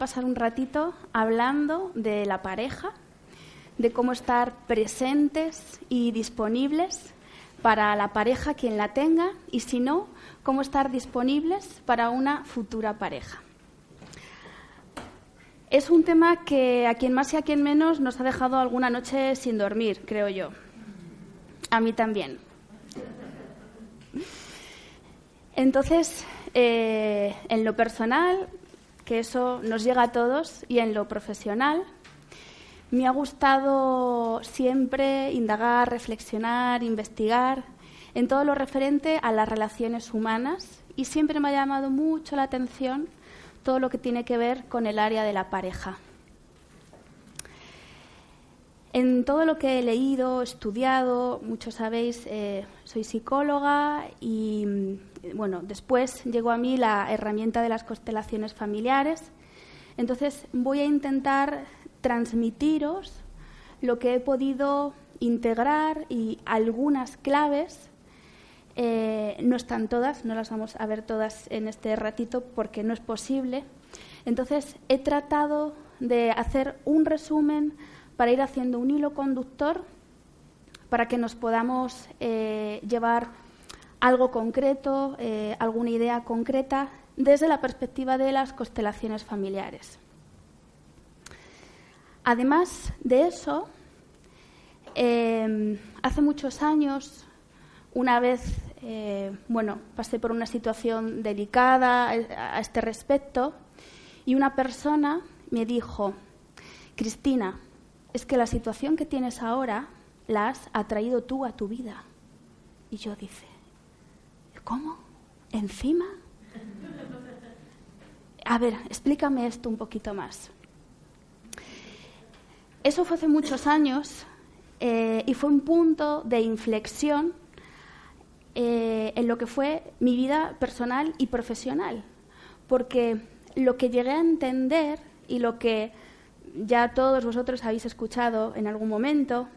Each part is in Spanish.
Pasar un ratito hablando de la pareja, de cómo estar presentes y disponibles para la pareja quien la tenga y si no, cómo estar disponibles para una futura pareja. Es un tema que a quien más y a quien menos nos ha dejado alguna noche sin dormir, creo yo. A mí también. Entonces, eh, en lo personal, que eso nos llega a todos y en lo profesional. Me ha gustado siempre indagar, reflexionar, investigar en todo lo referente a las relaciones humanas y siempre me ha llamado mucho la atención todo lo que tiene que ver con el área de la pareja. En todo lo que he leído, estudiado, muchos sabéis, eh, soy psicóloga y mm, bueno, después llegó a mí la herramienta de las constelaciones familiares. Entonces voy a intentar transmitiros lo que he podido integrar y algunas claves. Eh, no están todas, no las vamos a ver todas en este ratito porque no es posible. Entonces he tratado de hacer un resumen para ir haciendo un hilo conductor para que nos podamos eh, llevar algo concreto, eh, alguna idea concreta desde la perspectiva de las constelaciones familiares. Además de eso, em, hace muchos años, una vez, eh, bueno, pasé por una situación delicada a este respecto y una persona me dijo, Cristina, es que la situación que tienes ahora la has atraído tú a tu vida. Y yo dice, ¿cómo? ¿Encima? A ver, explícame esto un poquito más. Eso fue hace muchos años eh, y fue un punto de inflexión eh, en lo que fue mi vida personal y profesional, porque lo que llegué a entender y lo que ya todos vosotros habéis escuchado en algún momento,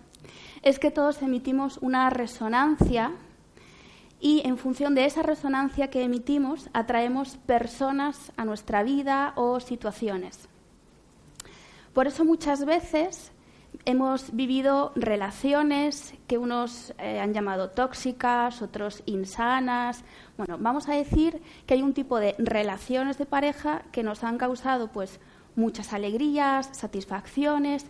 es que todos emitimos una resonancia y en función de esa resonancia que emitimos atraemos personas a nuestra vida o situaciones. Por eso muchas veces hemos vivido relaciones que unos eh, han llamado tóxicas, otros insanas. Bueno, vamos a decir que hay un tipo de relaciones de pareja que nos han causado pues muchas alegrías, satisfacciones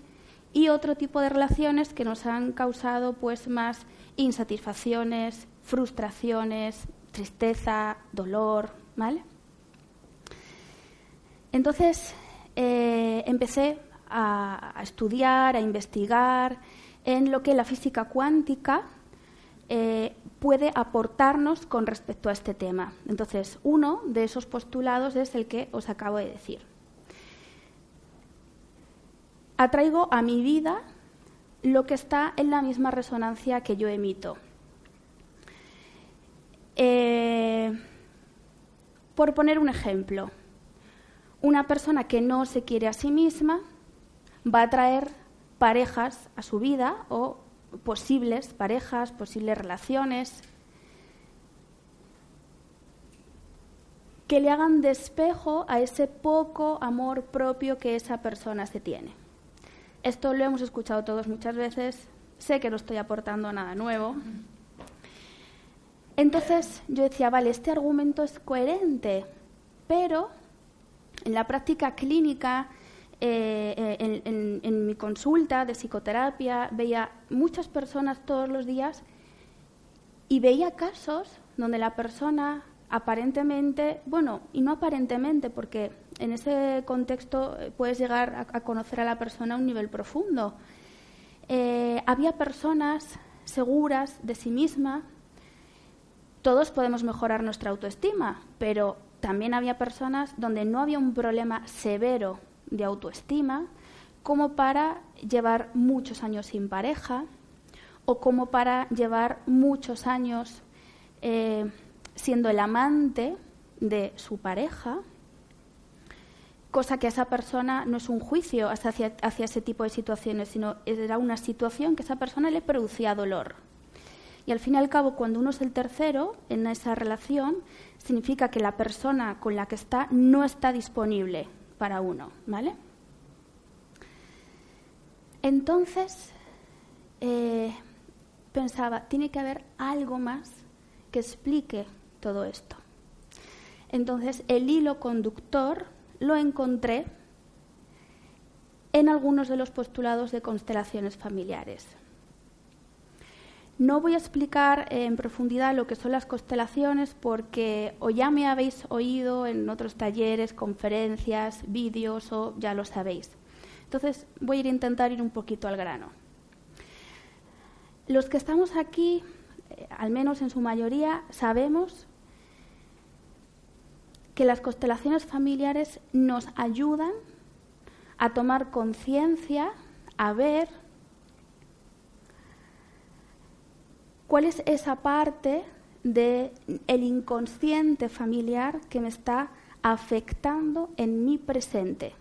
y otro tipo de relaciones que nos han causado pues más insatisfacciones, frustraciones, tristeza, dolor, ¿vale? Entonces eh, empecé a, estudiar, a investigar en lo que la física cuántica eh, puede aportarnos con respecto a este tema. Entonces, uno de esos postulados es el que os acabo de decir atraigo a mi vida lo que está en la misma resonancia que yo emito. Eh, por poner un ejemplo, una persona que no se quiere a sí misma va a traer parejas a su vida o posibles parejas, posibles relaciones que le hagan despejo a ese poco amor propio que esa persona se tiene. Esto lo hemos escuchado todos muchas veces, sé que no estoy aportando nada nuevo. Entonces yo decía, vale, este argumento es coherente, pero en la práctica clínica, eh, eh, en, mi consulta de psicoterapia, veía muchas personas todos los días y veía casos donde la persona aparentemente, bueno, y no aparentemente, porque en ese contexto eh, puedes llegar a, conocer a la persona a un nivel profundo. había personas seguras de sí misma, todos podemos mejorar nuestra autoestima, pero también había personas donde no había un problema severo de autoestima, como para llevar muchos años sin pareja o como para llevar muchos años eh, siendo el amante de su pareja, cosa que a esa persona no es un juicio hacia, hacia ese tipo de situaciones, sino era una situación que a esa persona le producía dolor. Y al fin y al cabo, cuando uno es el tercero en esa relación, significa que la persona con la que está no está disponible para uno, ¿vale? Entonces, eh, pensaba, tiene que haber algo más que explique todo esto. Entonces, el hilo conductor lo encontré en algunos de los postulados de constelaciones familiares. No voy a explicar en profundidad lo que son las constelaciones porque o ya me habéis oído en otros talleres, conferencias, vídeos o ya lo sabéis. Entonces voy a intentar ir un poquito al grano. Los que estamos aquí, eh, al menos en su mayoría, sabemos que las constelaciones familiares nos ayudan a tomar conciencia, a ver ¿Cuál es esa parte del el inconsciente familiar que me está afectando en mi presente?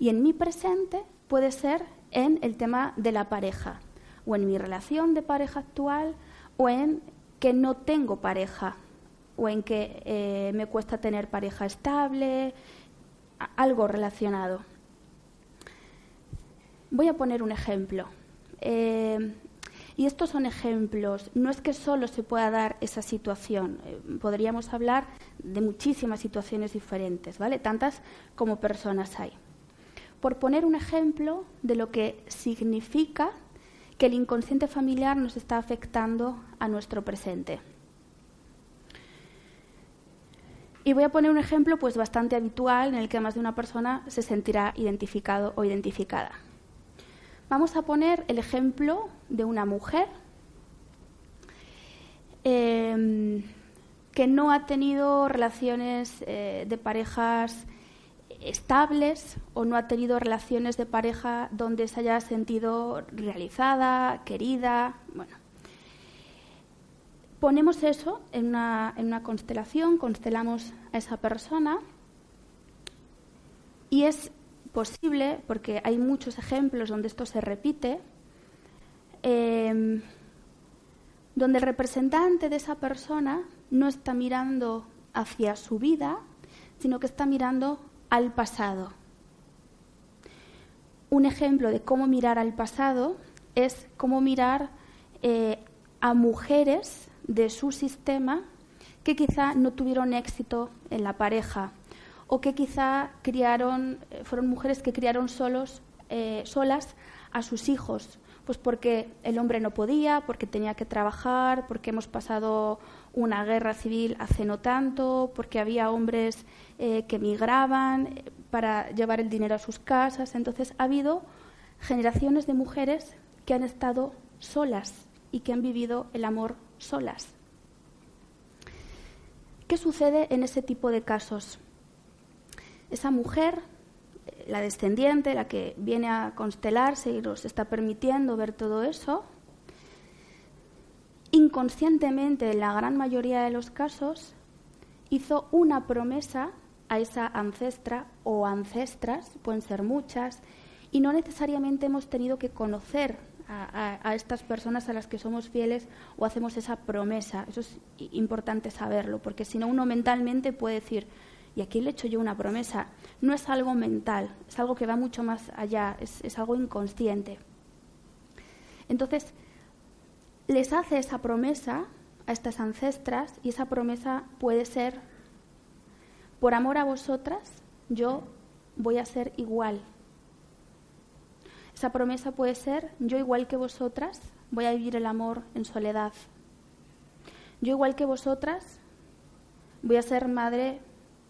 Y en mi presente puede ser en el tema de la pareja, o en mi relación de pareja actual, o en que no tengo pareja, o en que eh, me cuesta tener pareja estable, algo relacionado. Voy a poner un ejemplo. Eh, y estos son ejemplos. No es que solo se pueda dar esa situación. Eh, podríamos hablar de muchísimas situaciones diferentes, ¿vale? Tantas como personas hay. Por poner un ejemplo de lo que significa que el inconsciente familiar nos está afectando a nuestro presente. Y voy a poner un ejemplo pues bastante habitual en el que más de una persona se sentirá identificado o identificada. Vamos a poner el ejemplo de una mujer em, que no ha tenido relaciones eh, de parejas estables o no ha tenido relaciones de pareja donde se haya sentido realizada, querida. Bueno, ponemos eso en una, en una constelación, constelamos a esa persona y es posible, porque hay muchos ejemplos donde esto se repite, em, donde el representante de esa persona no está mirando hacia su vida, sino que está mirando al pasado. Un ejemplo de cómo mirar al pasado es cómo mirar eh, a mujeres de su sistema que quizá no tuvieron éxito en la pareja o que quizá criaron, eh, fueron mujeres que criaron solos, eh, solas a sus hijos, pues porque el hombre no podía, porque tenía que trabajar, porque hemos pasado una guerra civil hace no tanto, porque había hombres eh, que migraban para llevar el dinero a sus casas. Entonces ha habido generaciones de mujeres que han estado solas y que han vivido el amor solas. ¿Qué sucede en ese tipo de casos? esa mujer, la descendiente, la que viene a constelarse y nos está permitiendo ver todo eso, inconscientemente, en la gran mayoría de los casos, hizo una promesa a esa ancestra o ancestras, pueden ser muchas, y no necesariamente hemos tenido que conocer a, estas personas a las que somos fieles o hacemos esa promesa. Eso es importante saberlo, porque si no uno mentalmente puede decir, y aquí le echo yo una promesa, no es algo mental, es algo que va mucho más allá, es, algo inconsciente. Entonces, les hace esa promesa a estas ancestras y esa promesa puede ser, por amor a vosotras, yo voy a ser igual. Esa promesa puede ser, yo igual que vosotras, voy a vivir el amor en soledad. Yo igual que vosotras, voy a ser madre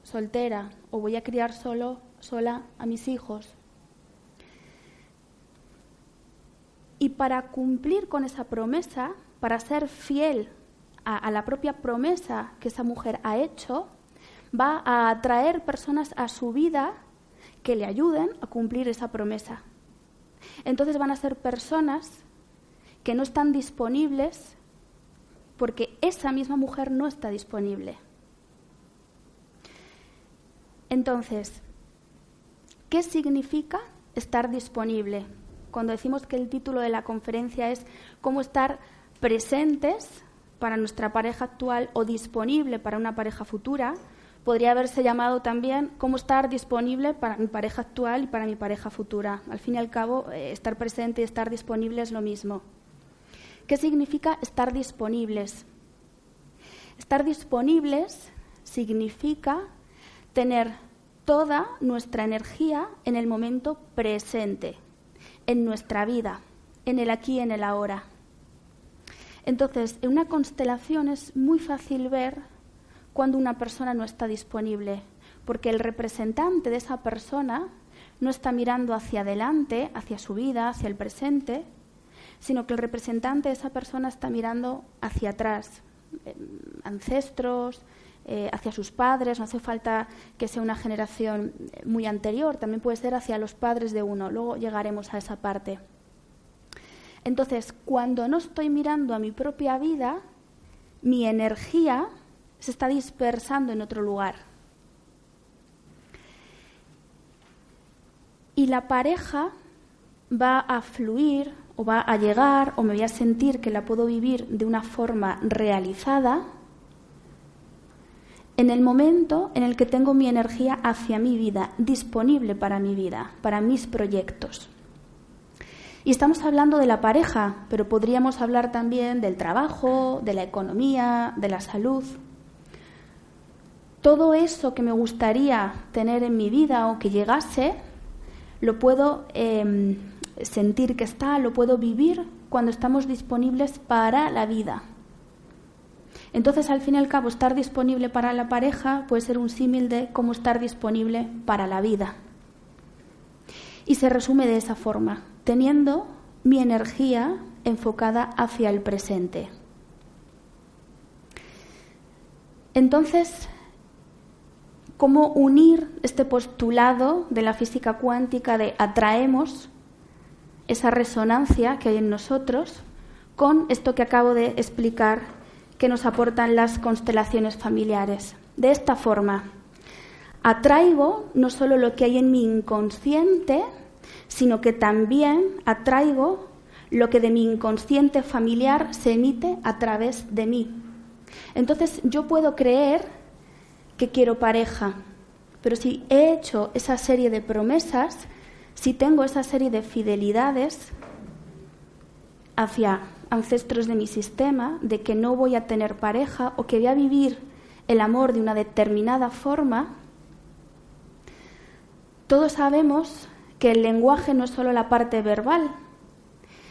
soltera o voy a criar solo, sola a mis hijos. Y para cumplir con esa promesa, para ser fiel a, la propia promesa que esa mujer ha hecho, va a atraer personas a su vida que le ayuden a cumplir esa promesa. Entonces van a ser personas que no están disponibles porque esa misma mujer no está disponible. Entonces, ¿qué significa estar disponible? Cuando decimos que el título de la conferencia es cómo estar presentes para nuestra pareja actual o disponible para una pareja futura, podría haberse llamado también cómo estar disponible para mi pareja actual y para mi pareja futura. Al fin y al cabo, eh, estar presente y estar disponible es lo mismo. ¿Qué significa estar disponibles? Estar disponibles significa tener toda nuestra energía en el momento presente, en nuestra vida, en el aquí y en el ahora. Entonces, en una constelación es muy fácil ver cuando una persona no está disponible, porque el representante de esa persona no está mirando hacia adelante, hacia su vida, hacia el presente, sino que el representante de esa persona está mirando hacia atrás, eh, ancestros, eh, hacia sus padres, no hace falta que sea una generación muy anterior, también puede ser hacia los padres de uno, luego llegaremos a esa parte. Entonces, cuando no estoy mirando a mi propia vida, mi energía se está dispersando en otro lugar. Y la pareja va a fluir o va a llegar o me voy a sentir que la puedo vivir de una forma realizada en el momento en el que tengo mi energía hacia mi vida, disponible para mi vida, para mis proyectos. Y estamos hablando de la pareja, pero podríamos hablar también del trabajo, de la economía, de la salud. Todo eso que me gustaría tener en mi vida o que llegase, lo puedo em, sentir que está, lo puedo vivir cuando estamos disponibles para la vida, entonces, al fin y al cabo, estar disponible para la pareja puede ser un símil de cómo estar disponible para la vida. Y se resume de esa forma, teniendo mi energía enfocada hacia el presente. Entonces, ¿cómo unir este postulado de la física cuántica de atraemos esa resonancia que hay en nosotros con esto que acabo de explicar que nos aportan las constelaciones familiares. De esta forma, atraigo no solo lo que hay en mi inconsciente, sino que también atraigo lo que de mi inconsciente familiar se emite a través de mí. Entonces yo puedo creer que quiero pareja, pero si he hecho esa serie de promesas, si tengo esa serie de fidelidades hacia ancestros de mi sistema, de que no voy a tener pareja o que voy a vivir el amor de una determinada forma, todos sabemos que el lenguaje no es solo la parte verbal,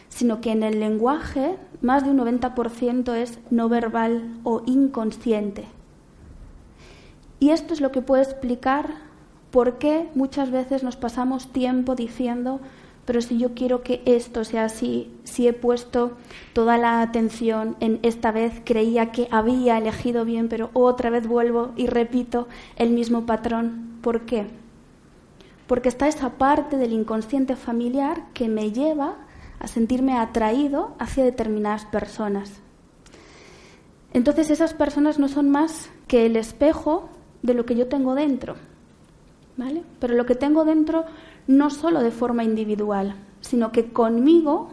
sino que en el lenguaje más de un 90% es no verbal o inconsciente. Y esto es lo que puede explicar por qué muchas veces nos pasamos tiempo diciendo pero si yo quiero que esto sea así, si he puesto toda la atención en esta vez, creía que había elegido bien, pero otra vez vuelvo y repito el mismo patrón. ¿Por qué? Porque está esa parte del inconsciente familiar que me lleva a sentirme atraído hacia determinadas personas. Entonces esas personas no son más que el espejo de lo que yo tengo dentro. ¿Vale? Pero lo que tengo dentro no solo de forma individual, sino que conmigo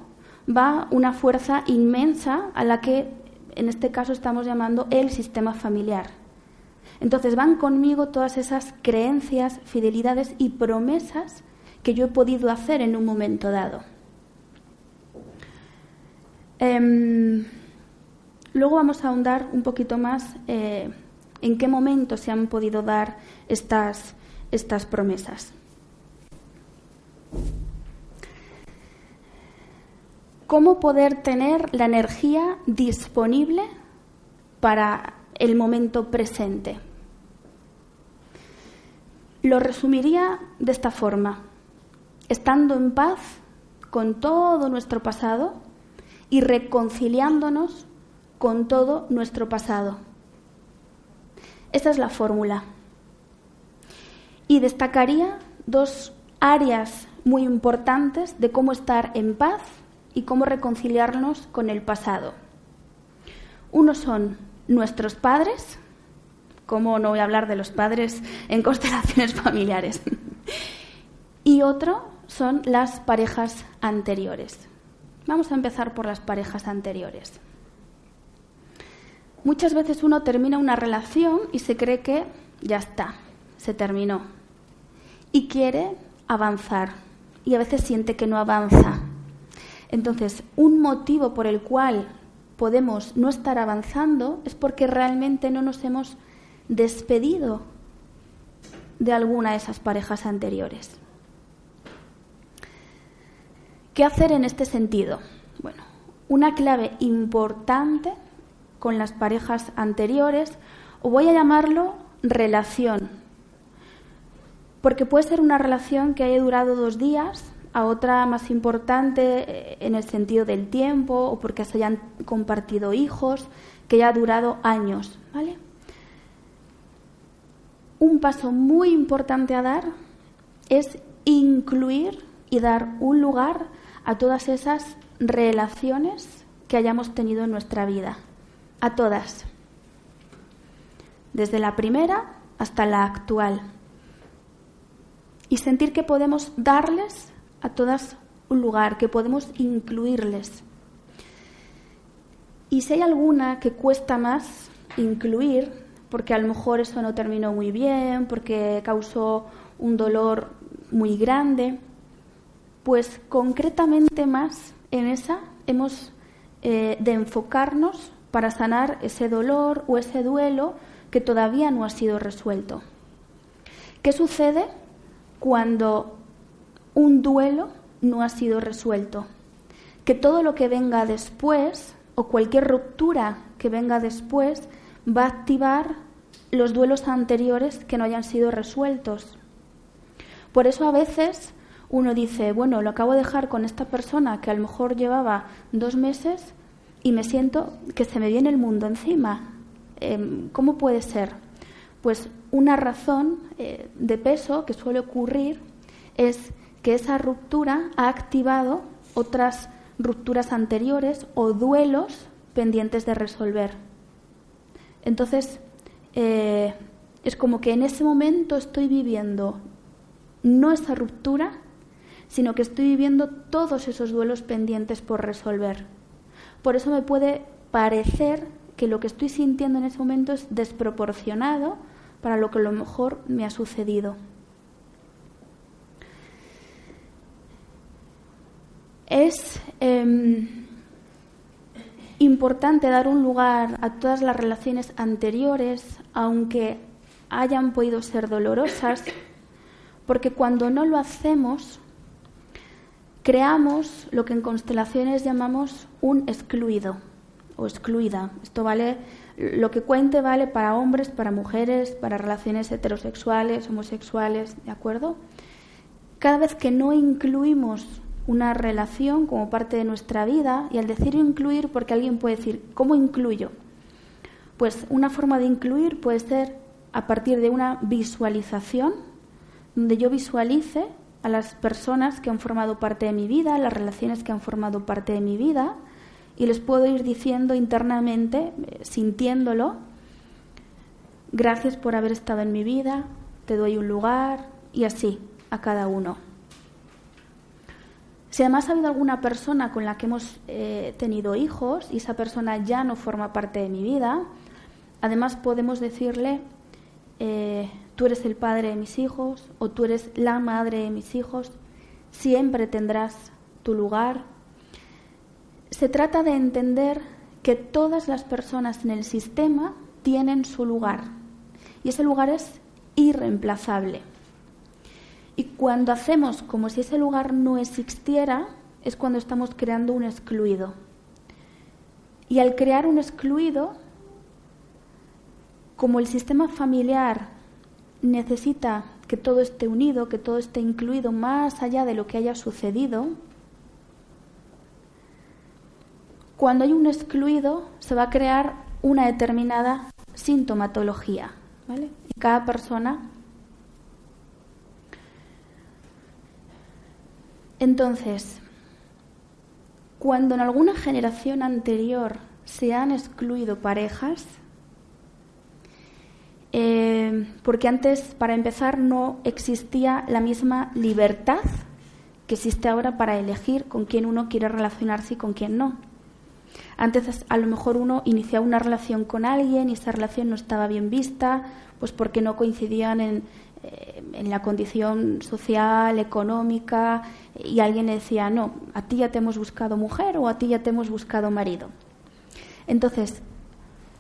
va una fuerza inmensa a la que en este caso estamos llamando el sistema familiar. Entonces van conmigo todas esas creencias, fidelidades y promesas que yo he podido hacer en un momento dado. Em, luego vamos a ahondar un poquito más eh, en qué momento se han podido dar estas, estas promesas. ¿Cómo poder tener la energía disponible para el momento presente? Lo resumiría de esta forma. Estando en paz con todo nuestro pasado y reconciliándonos con todo nuestro pasado. Esa es la fórmula. Y destacaría dos áreas muy importantes de cómo estar en paz y cómo reconciliarnos con el pasado. Uno son nuestros padres, cómo no voy a hablar de los padres en constelaciones familiares, y otro son las parejas anteriores. Vamos a empezar por las parejas anteriores. Muchas veces uno termina una relación y se cree que ya está, se terminó. Y quiere avanzar. Y a veces siente que no avanza. Entonces, un motivo por el cual podemos no estar avanzando es porque realmente no nos hemos despedido de alguna de esas parejas anteriores. ¿Qué hacer en este sentido? Bueno, una clave importante con las parejas anteriores, o voy a llamarlo relación, porque puede ser una relación que haya durado dos días, a otra más importante eh, en el sentido del tiempo, o porque se hayan compartido hijos, que haya durado años, ¿vale? Un paso muy importante a dar es incluir y dar un lugar a todas esas relaciones que hayamos tenido en nuestra vida a todas, desde la primera hasta la actual, y sentir que podemos darles a todas un lugar, que podemos incluirles. Y si hay alguna que cuesta más incluir, porque a lo mejor eso no terminó muy bien, porque causó un dolor muy grande, pues concretamente más en esa hemos eh, de enfocarnos para sanar ese dolor o ese duelo que todavía no ha sido resuelto. ¿Qué sucede cuando un duelo no ha sido resuelto? Que todo lo que venga después o cualquier ruptura que venga después va a activar los duelos anteriores que no hayan sido resueltos. Por eso a veces uno dice, bueno, lo acabo de dejar con esta persona que a lo mejor llevaba dos meses y me siento que se me viene el mundo encima. Em, ¿Cómo puede ser? Pues una razón eh, de peso que suele ocurrir es que esa ruptura ha activado otras rupturas anteriores o duelos pendientes de resolver. Entonces, eh, es como que en ese momento estoy viviendo no esa ruptura, sino que estoy viviendo todos esos duelos pendientes por resolver. Por eso me puede parecer que lo que estoy sintiendo en ese momento es desproporcionado para lo que a lo mejor me ha sucedido. Es em, importante dar un lugar a todas las relaciones anteriores, aunque hayan podido ser dolorosas, porque cuando no lo hacemos, creamos lo que en constelaciones llamamos un excluido o excluida. Esto vale, lo que cuente vale para hombres, para mujeres, para relaciones heterosexuales, homosexuales, ¿de acuerdo? Cada vez que no incluimos una relación como parte de nuestra vida, y al decir incluir, porque alguien puede decir, ¿cómo incluyo? Pues una forma de incluir puede ser a partir de una visualización, donde yo visualice a las personas que han formado parte de mi vida, las relaciones que han formado parte de mi vida, y les puedo ir diciendo internamente, eh, sintiéndolo, gracias por haber estado en mi vida, te doy un lugar, y así, a cada uno. Si además ha habido alguna persona con la que hemos eh, tenido hijos y esa persona ya no forma parte de mi vida, además podemos decirle eh, tú eres el padre de mis hijos o tú eres la madre de mis hijos, siempre tendrás tu lugar. Se trata de entender que todas las personas en el sistema tienen su lugar y ese lugar es irreemplazable. Y cuando hacemos como si ese lugar no existiera, es cuando estamos creando un excluido. Y al crear un excluido, como el sistema familiar necesita que todo esté unido, que todo esté incluido más allá de lo que haya sucedido, cuando hay un excluido se va a crear una determinada sintomatología. ¿vale? En cada persona. Entonces, cuando en alguna generación anterior se han excluido parejas, eh, porque antes, para empezar, no existía la misma libertad que existe ahora para elegir con quién uno quiere relacionarse y con quién no. Antes a lo mejor uno iniciaba una relación con alguien y esa relación no estaba bien vista, pues porque no coincidían en, eh, en la condición social, económica, y alguien le decía, no, a ti ya te hemos buscado mujer o a ti ya te hemos buscado marido. Entonces,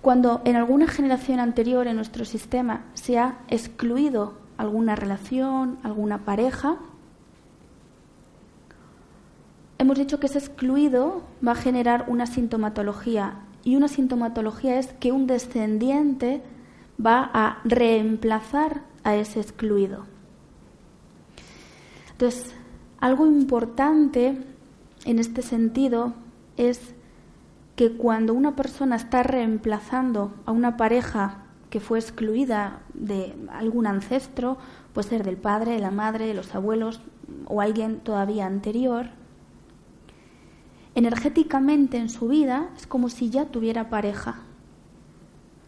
cuando en alguna generación anterior en nuestro sistema se ha excluido alguna relación, alguna pareja, hemos dicho que ese excluido va a generar una sintomatología y una sintomatología es que un descendiente va a reemplazar a ese excluido. Entonces, algo importante en este sentido es que cuando una persona está reemplazando a una pareja que fue excluida de algún ancestro, puede ser del padre, de la madre, de los abuelos o alguien todavía anterior, energéticamente en su vida es como si ya tuviera pareja,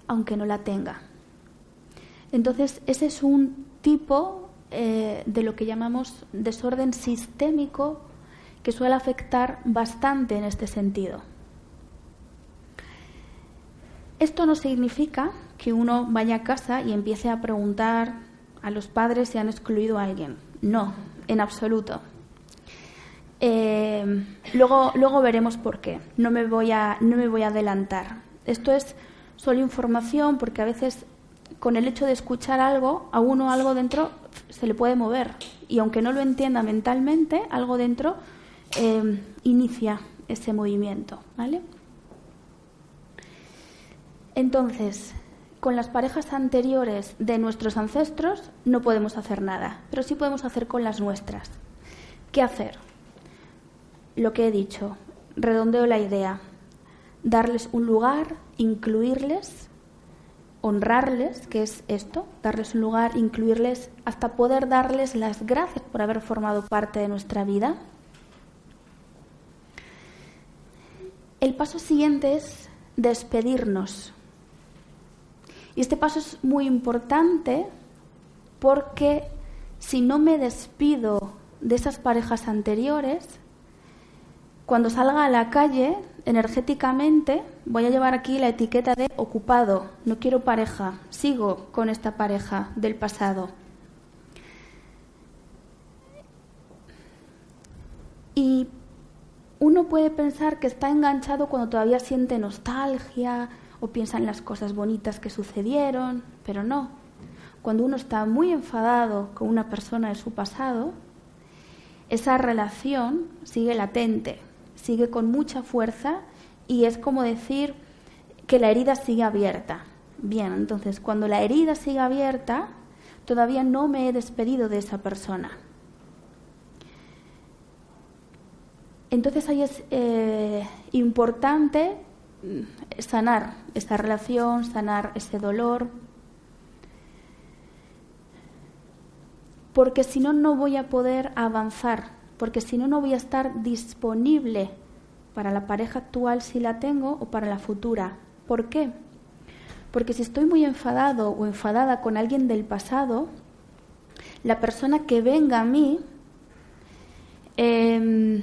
aunque no la tenga. Entonces, ese es un tipo eh, de lo que llamamos desorden sistémico que suele afectar bastante en este sentido. Esto no significa que uno vaya a casa y empiece a preguntar a los padres si han excluido a alguien. No, en absoluto. Eh, luego, luego veremos por qué. No me, voy a, no me voy a adelantar. Esto es solo información porque a veces con el hecho de escuchar algo, a uno algo dentro se le puede mover. Y aunque no lo entienda mentalmente, algo dentro eh, inicia ese movimiento. ¿vale? Entonces, con las parejas anteriores de nuestros ancestros no podemos hacer nada, pero sí podemos hacer con las nuestras. ¿Qué hacer? lo que he dicho, redondeo la idea, darles un lugar, incluirles, honrarles, que es esto, darles un lugar, incluirles, hasta poder darles las gracias por haber formado parte de nuestra vida. El paso siguiente es despedirnos. Y este paso es muy importante porque si no me despido de esas parejas anteriores, cuando salga a la calle, energéticamente, voy a llevar aquí la etiqueta de ocupado, no quiero pareja, sigo con esta pareja del pasado. Y uno puede pensar que está enganchado cuando todavía siente nostalgia o piensa en las cosas bonitas que sucedieron, pero no. Cuando uno está muy enfadado con una persona de su pasado, esa relación sigue latente, sigue con mucha fuerza y es como decir que la herida sigue abierta. Bien, entonces cuando la herida sigue abierta, todavía no me he despedido de esa persona. Entonces ahí es eh, importante sanar esa relación, sanar ese dolor, porque si no, no voy a poder avanzar porque si no, no voy a estar disponible para la pareja actual si la tengo o para la futura. ¿Por qué? Porque si estoy muy enfadado o enfadada con alguien del pasado, la persona que venga a mí em,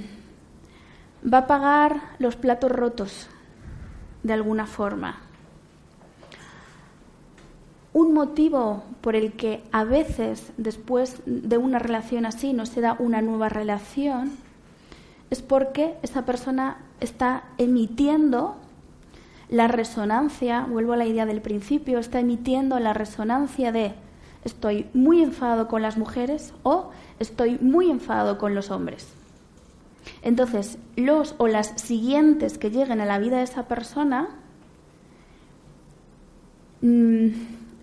va a pagar los platos rotos de alguna forma. un motivo por el que a veces después de una relación así no se da una nueva relación es porque esa persona está emitiendo la resonancia, vuelvo a la idea del principio, está emitiendo la resonancia de estoy muy enfadado con las mujeres o estoy muy enfadado con los hombres. Entonces, los o las siguientes que lleguen a la vida de esa persona mm,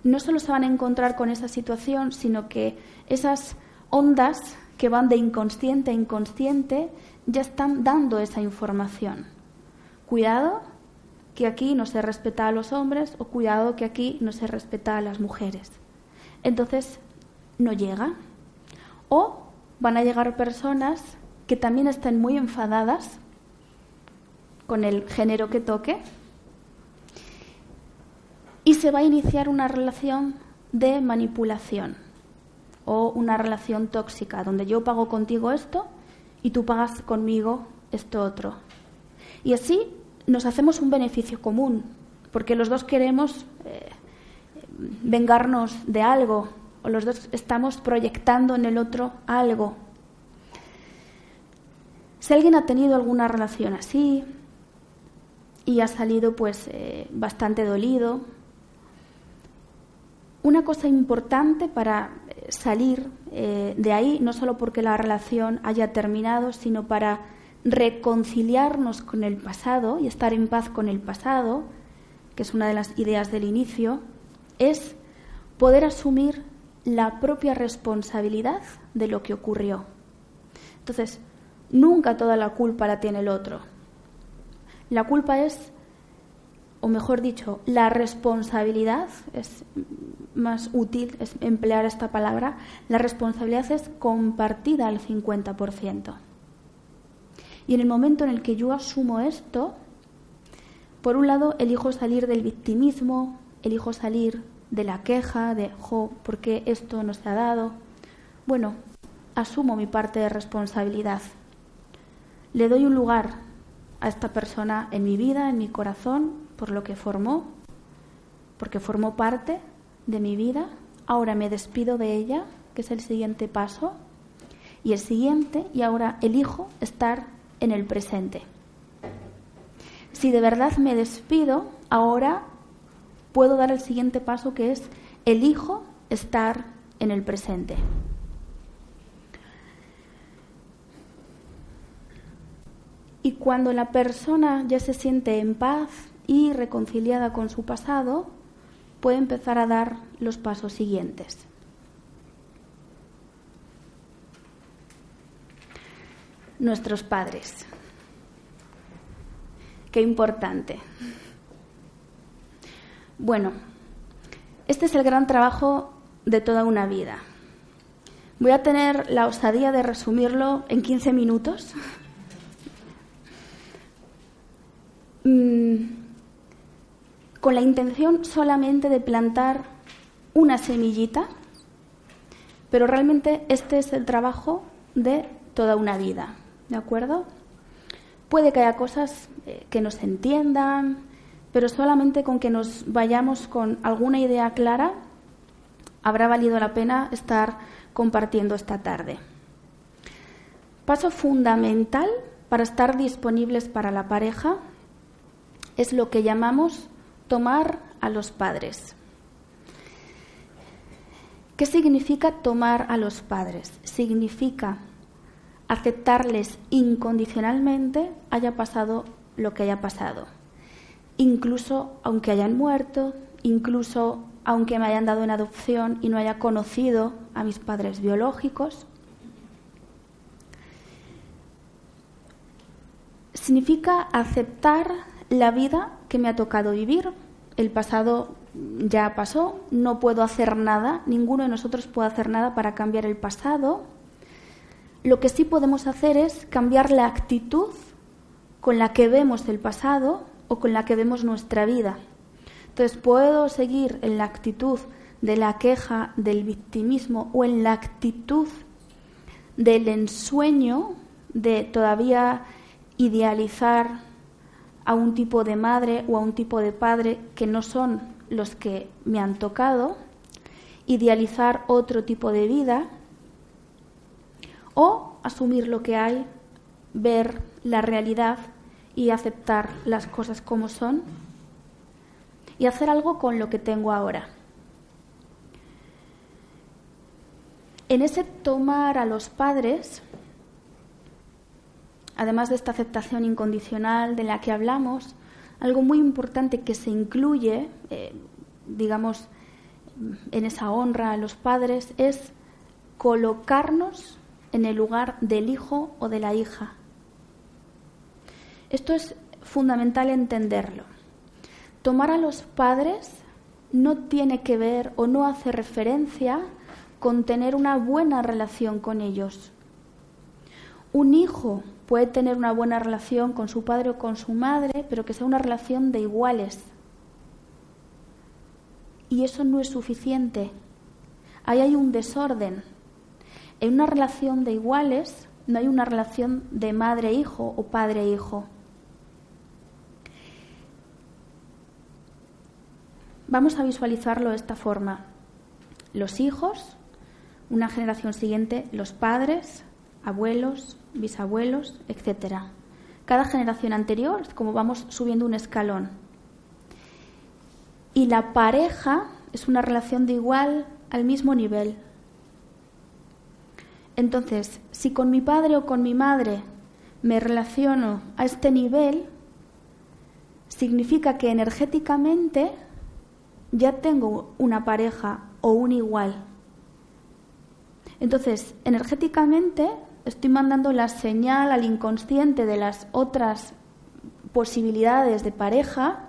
no solo se van a encontrar con esa situación, sino que esas ondas que van de inconsciente a inconsciente ya están dando esa información. Cuidado que aquí no se respeta a los hombres o cuidado que aquí no se respeta a las mujeres. Entonces, no llega. O van a llegar personas que también estén muy enfadadas con el género que toque y se va a iniciar una relación de manipulación o una relación tóxica donde yo pago contigo esto y tú pagas conmigo esto otro. Y así nos hacemos un beneficio común, porque los dos queremos eh, vengarnos de algo, o los dos estamos proyectando en el otro algo. Si alguien ha tenido alguna relación así y ha salido pues eh, bastante dolido, una cosa importante para eh, salir eh, de ahí, no solo porque la relación haya terminado, sino para reconciliarnos con el pasado y estar en paz con el pasado, que es una de las ideas del inicio, es poder asumir la propia responsabilidad de lo que ocurrió. Entonces, nunca toda la culpa la tiene el otro. La culpa es, o mejor dicho, la responsabilidad es más útil es emplear esta palabra, la responsabilidad es compartida al 50%. Y en el momento en el que yo asumo esto, por un lado elijo salir del victimismo, elijo salir de la queja, de, jo, ¿por qué esto no se ha dado? Bueno, asumo mi parte de responsabilidad. Le doy un lugar a esta persona en mi vida, en mi corazón, por lo que formó, porque formó parte de mi vida, ahora me despido de ella, que es el siguiente paso, y el siguiente, y ahora elijo estar en el presente. Si de verdad me despido, ahora puedo dar el siguiente paso que es elijo estar en el presente. Y cuando la persona ya se siente en paz y reconciliada con su pasado, puede empezar a dar los pasos siguientes. Nuestros padres. Qué importante. Bueno, este es el gran trabajo de toda una vida. Voy a tener la osadía de resumirlo en 15 minutos. Mm, con la intención solamente de plantar una semillita, pero realmente este es el trabajo de toda una vida, ¿de acuerdo? Puede que haya cosas eh, que no se entiendan, pero solamente con que nos vayamos con alguna idea clara habrá valido la pena estar compartiendo esta tarde. Paso fundamental para estar disponibles para la pareja es lo que llamamos tomar a los padres. ¿Qué significa tomar a los padres? Significa aceptarles incondicionalmente haya pasado lo que haya pasado. Incluso aunque hayan muerto, incluso aunque me hayan dado en adopción y no haya conocido a mis padres biológicos. Significa aceptar la vida que me ha tocado vivir. El pasado ya pasó, no puedo hacer nada, ninguno de nosotros puede hacer nada para cambiar el pasado. Lo que sí podemos hacer es cambiar la actitud con la que vemos el pasado o con la que vemos nuestra vida. Entonces puedo seguir en la actitud de la queja, del victimismo o en la actitud del ensueño de todavía idealizar a un tipo de madre o a un tipo de padre que no son los que me han tocado idealizar otro tipo de vida o asumir lo que hay, ver la realidad y aceptar las cosas como son y hacer algo con lo que tengo ahora. En ese tomar a los padres, además de esta aceptación incondicional de la que hablamos, algo muy importante que se incluye, eh, digamos, en esa honra a los padres es colocarnos en el lugar del hijo o de la hija. Esto es fundamental entenderlo. Tomar a los padres no tiene que ver o no hace referencia con tener una buena relación con ellos. Un hijo puede tener una buena relación con su padre o con su madre, pero que sea una relación de iguales. Y eso no es suficiente. Ahí hay un desorden. En una relación de iguales no hay una relación de madre-hijo o padre-hijo. Vamos a visualizarlo de esta forma. Los hijos, una generación siguiente, los padres, abuelos, bisabuelos, etc. Cada generación anterior como vamos subiendo un escalón. Y la pareja es una relación de igual al mismo nivel. Entonces, si con mi padre o con mi madre me relaciono a este nivel, significa que energéticamente ya tengo una pareja o un igual. Entonces, energéticamente estoy mandando la señal al inconsciente de las otras posibilidades de pareja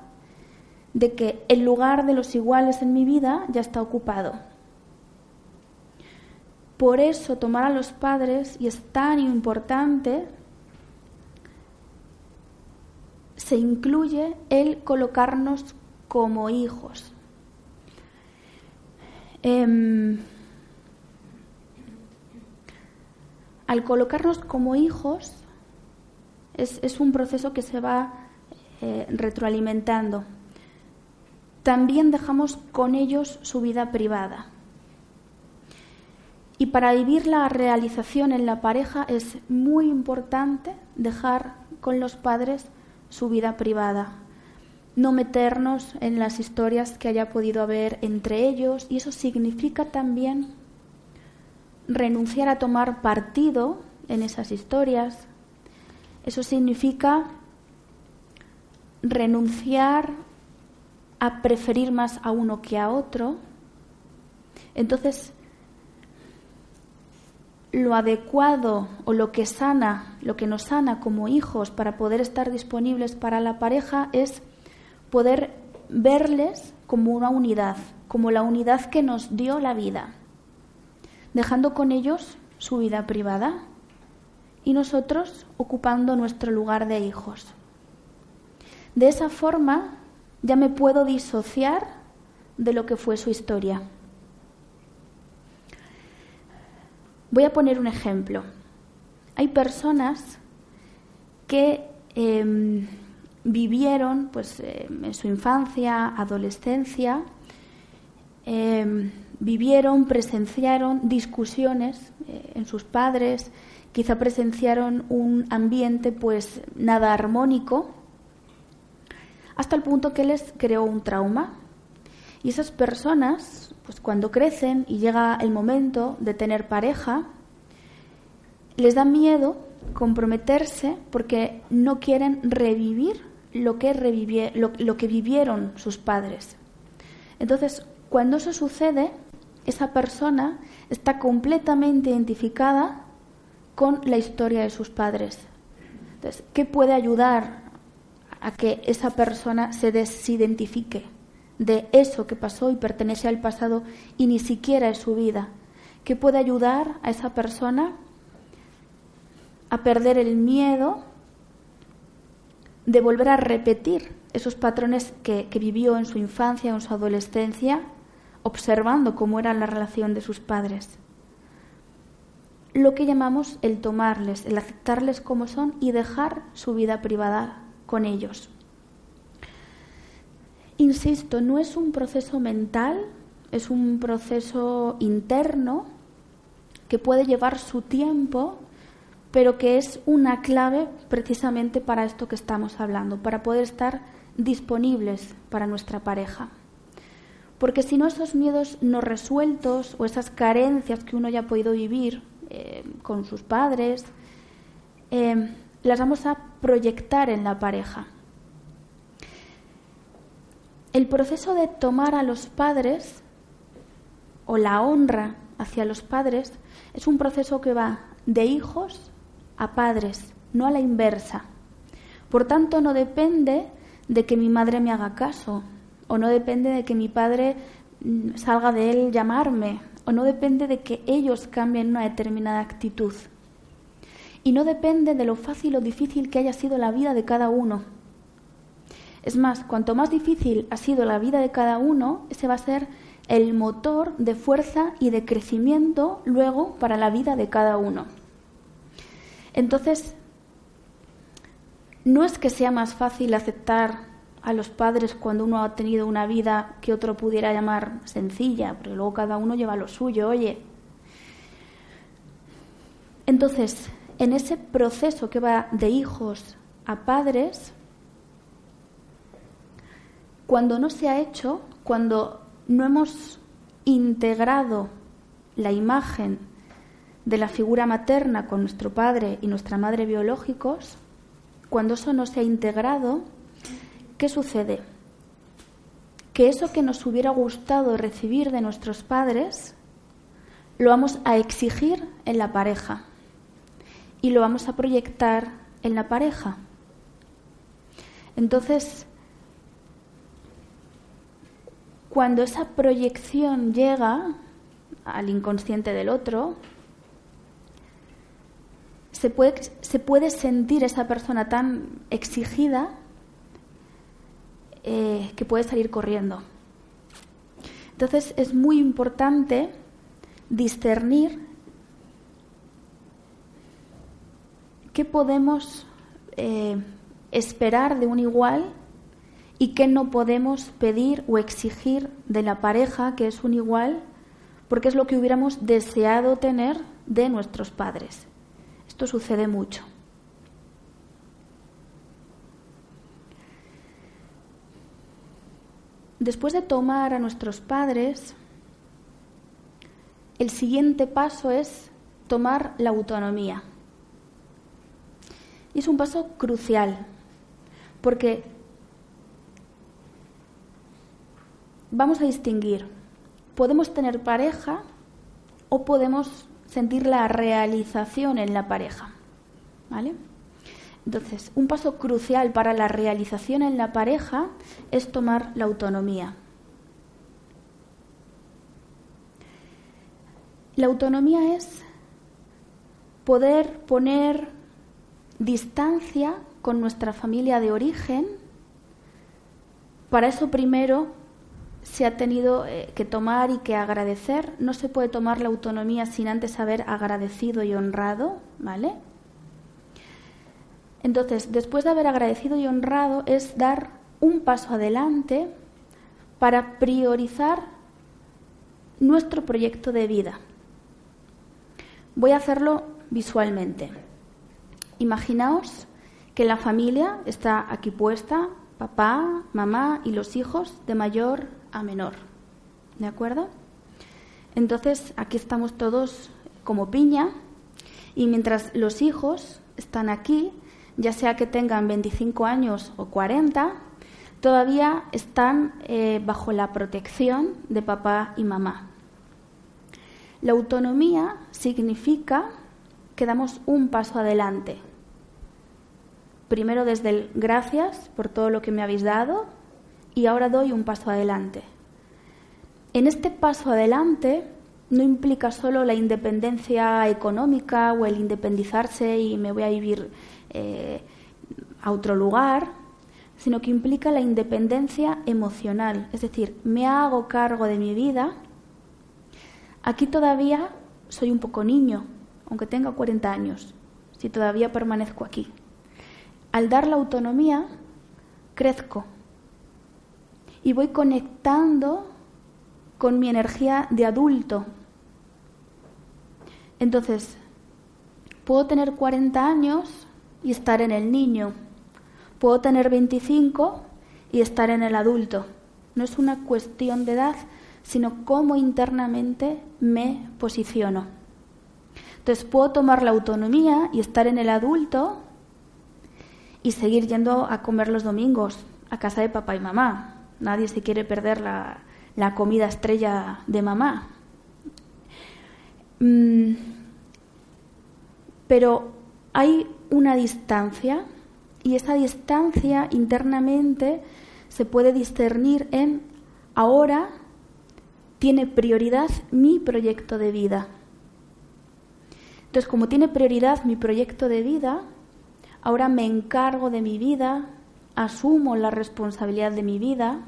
de que el lugar de los iguales en mi vida ya está ocupado. Por eso tomar a los padres, y es tan importante, se incluye el colocarnos como hijos. Em, al colocarnos como hijos, es, un proceso que se va eh, retroalimentando. También dejamos con ellos su vida privada. Y para vivir la realización en la pareja es muy importante dejar con los padres su vida privada, no meternos en las historias que haya podido haber entre ellos y eso significa también renunciar a tomar partido en esas historias. Eso significa renunciar a preferir más a uno que a otro. Entonces, lo adecuado o lo que sana, lo que nos sana como hijos para poder estar disponibles para la pareja es poder verles como una unidad, como la unidad que nos dio la vida dejando con ellos su vida privada y nosotros ocupando nuestro lugar de hijos. De esa forma ya me puedo disociar de lo que fue su historia. Voy a poner un ejemplo. Hay personas que em, vivieron pues, em, en su infancia, adolescencia, em, vivieron, presenciaron discusiones eh, en sus padres, quizá presenciaron un ambiente pues nada armónico, hasta el punto que les creó un trauma. Y esas personas, pues cuando crecen y llega el momento de tener pareja, les da miedo comprometerse porque no quieren revivir lo que, lo que vivieron sus padres. Entonces, cuando eso sucede, esa persona está completamente identificada con la historia de sus padres. Entonces, ¿qué puede ayudar a que esa persona se desidentifique de eso que pasó y pertenece al pasado y ni siquiera es su vida? ¿Qué puede ayudar a esa persona a perder el miedo de volver a repetir esos patrones que, que vivió en su infancia o en su adolescencia observando cómo era la relación de sus padres. Lo que llamamos el tomarles, el aceptarles como son y dejar su vida privada con ellos. Insisto, no es un proceso mental es un proceso interno que puede llevar su tiempo, pero que es una clave precisamente para esto que estamos hablando, para poder estar disponibles para nuestra pareja. Porque si no, esos miedos no resueltos o esas carencias que uno ya ha podido vivir eh, con sus padres, eh, las vamos a proyectar en la pareja. El proceso de tomar a los padres o la honra hacia los padres es un proceso que va de hijos a padres, no a la inversa. Por tanto, no depende de que mi madre me haga caso, o no depende de que mi padre mm, salga de él llamarme, o no depende de que ellos cambien una determinada actitud. Y no depende de lo fácil o difícil que haya sido la vida de cada uno. Es más, cuanto más difícil ha sido la vida de cada uno, ese va a ser el motor de fuerza y de crecimiento luego para la vida de cada uno. Entonces, no es que sea más fácil aceptar a los padres cuando uno ha tenido una vida que otro pudiera llamar sencilla, porque luego cada uno lleva lo suyo, oye. Entonces, en ese proceso que va de hijos a padres, cuando no se ha hecho, cuando no hemos integrado la imagen de la figura materna con nuestro padre y nuestra madre biológicos, cuando eso no se ha integrado, ¿qué sucede? Que eso que nos hubiera gustado recibir de nuestros padres, lo vamos a exigir en la pareja y lo vamos a proyectar en la pareja. Entonces, cuando esa proyección llega al inconsciente del otro, se puede, se puede sentir esa persona tan exigida eh, que puede salir corriendo. Entonces es muy importante discernir qué podemos eh, esperar de un igual y qué no podemos pedir o exigir de la pareja que es un igual, porque es lo que hubiéramos deseado tener de nuestros padres. Esto sucede mucho. Después de tomar a nuestros padres, el siguiente paso es tomar la autonomía. Y es un paso crucial, porque vamos a distinguir, podemos tener pareja o podemos sentir la realización en la pareja. ¿Vale? Entonces, un paso crucial para la realización en la pareja es tomar la autonomía. La autonomía es poder poner distancia con nuestra familia de origen. Para eso primero se ha tenido eh, que tomar y que agradecer. No se puede tomar la autonomía sin antes haber agradecido y honrado, ¿vale? Entonces, después de haber agradecido y honrado, es dar un paso adelante para priorizar nuestro proyecto de vida. Voy a hacerlo visualmente. Imaginaos que la familia está aquí puesta, papá, mamá y los hijos de mayor a menor. ¿De acuerdo? Entonces aquí estamos todos como piña y mientras los hijos están aquí, ya sea que tengan 25 años o 40, todavía están eh, bajo la protección de papá y mamá. La autonomía significa que damos un paso adelante. Primero desde el gracias por todo lo que me habéis dado y ahora doy un paso adelante. En este paso adelante no implica solo la independencia económica o el independizarse y me voy a vivir eh, a otro lugar, sino que implica la independencia emocional, es decir, me hago cargo de mi vida. Aquí todavía soy un poco niño, aunque tenga 40 años, si todavía permanezco aquí. Al dar la autonomía, crezco y voy conectando con mi energía de adulto. Entonces, puedo tener 40 años y estar en el niño. Puedo tener 25 y estar en el adulto. No es una cuestión de edad, sino cómo internamente me posiciono. Entonces puedo tomar la autonomía y estar en el adulto y seguir yendo a comer los domingos a casa de papá y mamá. Nadie se quiere perder la, la comida estrella de mamá. Mm, pero hay una distancia y esa distancia internamente se puede discernir en ahora tiene prioridad mi proyecto de vida. Entonces, como tiene prioridad mi proyecto de vida, ahora me encargo de mi vida, asumo la responsabilidad de mi vida,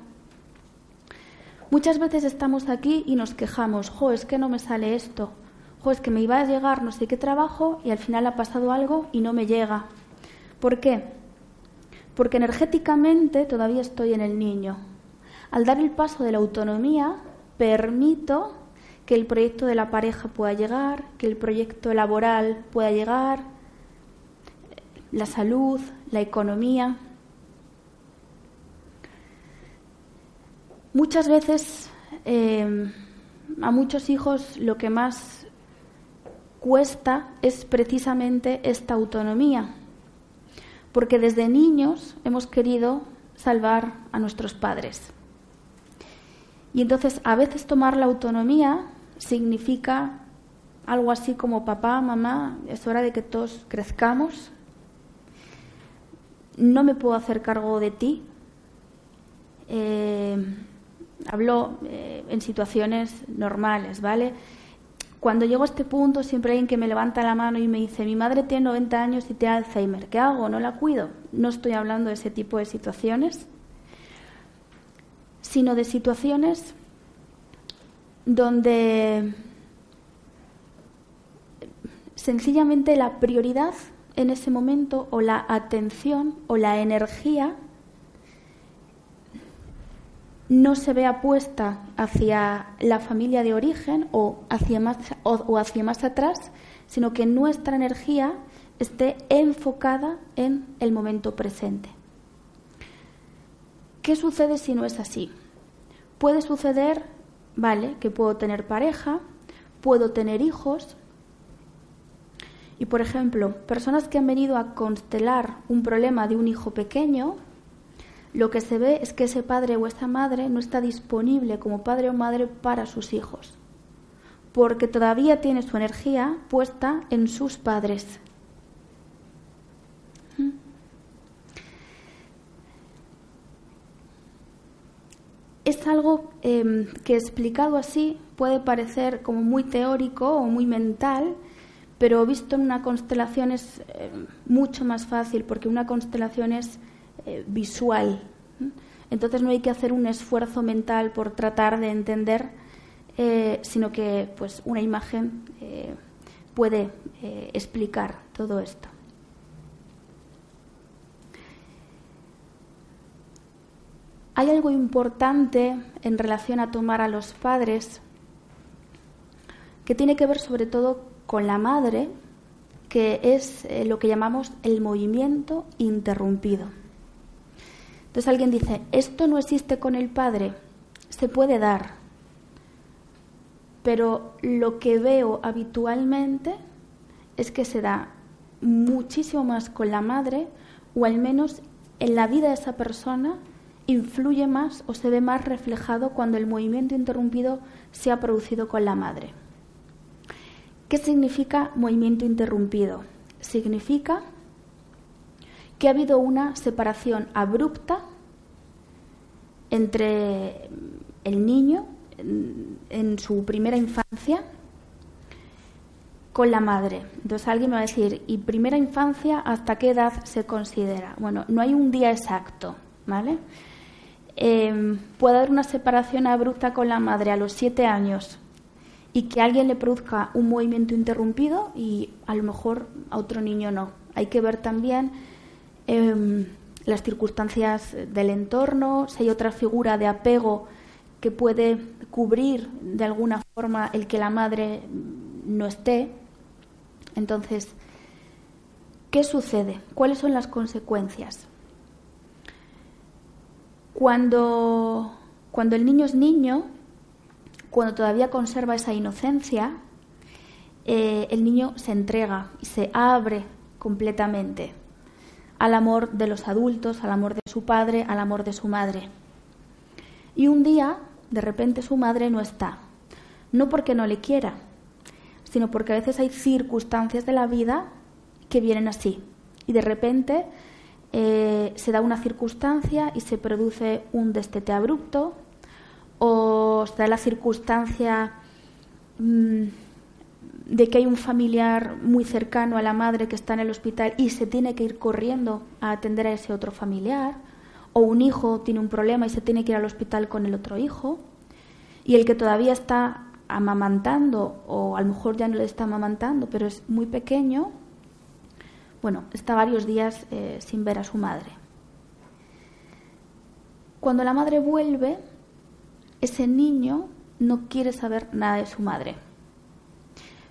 Muchas veces estamos aquí y nos quejamos, jo, es que no me sale esto, jo, que me iba a llegar no sé qué trabajo y al final ha pasado algo y no me llega. ¿Por qué? Porque energéticamente todavía estoy en el niño. Al dar el paso de la autonomía, permito que el proyecto de la pareja pueda llegar, que el proyecto laboral pueda llegar, la salud, la economía. Muchas veces eh, a muchos hijos lo que más cuesta es precisamente esta autonomía, porque desde niños hemos querido salvar a nuestros padres. Y entonces a veces tomar la autonomía significa algo así como papá, mamá, es hora de que todos crezcamos, no me puedo hacer cargo de ti. Eh, Hablo eh, en situaciones normales, ¿vale? Cuando llego a este punto, siempre hay alguien que me levanta la mano y me dice, mi madre tiene 90 años y tiene Alzheimer, ¿qué hago? ¿No la cuido? No estoy hablando de ese tipo de situaciones, sino de situaciones donde sencillamente la prioridad en ese momento o la atención o la energía no se vea puesta hacia la familia de origen o hacia más, o, hacia más atrás, sino que nuestra energía esté enfocada en el momento presente. ¿Qué sucede si no es así? Puede suceder, vale, que puedo tener pareja, puedo tener hijos, y por ejemplo, personas que han venido a constelar un problema de un hijo pequeño, lo que se ve es que ese padre o esa madre no está disponible como padre o madre para sus hijos, porque todavía tiene su energía puesta en sus padres. ¿Mm? Es algo em, que explicado así puede parecer como muy teórico o muy mental, pero visto en una constelación es em, mucho más fácil, porque una constelación es eh, visual. Entonces no hay que hacer un esfuerzo mental por tratar de entender, eh, sino que pues una imagen eh, puede explicar todo esto. Hay algo importante en relación a tomar a los padres que tiene que ver sobre todo con la madre, que es lo que llamamos el movimiento interrumpido. Entonces alguien dice, esto no existe con el Padre, se puede dar, pero lo que veo habitualmente es que se da muchísimo más con la madre o al menos en la vida de esa persona influye más o se ve más reflejado cuando el movimiento interrumpido se ha producido con la madre. ¿Qué significa movimiento interrumpido? Significa que ha habido una separación abrupta entre el niño en, su primera infancia con la madre. Entonces alguien me va a decir, ¿y primera infancia hasta qué edad se considera? Bueno, no hay un día exacto, ¿vale? Em, puede haber una separación abrupta con la madre a los siete años y que alguien le produzca un movimiento interrumpido y a lo mejor a otro niño no. Hay que ver también Em, las circunstancias del entorno, si hay otra figura de apego que puede cubrir de alguna forma el que la madre no esté. Entonces, ¿qué sucede? ¿Cuáles son las consecuencias? Cuando, cuando el niño es niño, cuando todavía conserva esa inocencia, eh, el niño se entrega y se abre completamente al amor de los adultos, al amor de su padre, al amor de su madre. Y un día, de repente, su madre no está. No porque no le quiera, sino porque a veces hay circunstancias de la vida que vienen así. Y de repente eh, se da una circunstancia y se produce un destete abrupto, o se da la circunstancia mm, de que hay un familiar muy cercano a la madre que está en el hospital y se tiene que ir corriendo a atender a ese otro familiar, o un hijo tiene un problema y se tiene que ir al hospital con el otro hijo, y el que todavía está amamantando, o a lo mejor ya no le está amamantando, pero es muy pequeño, bueno, está varios días eh, sin ver a su madre. Cuando la madre vuelve, ese niño no quiere saber nada de su madre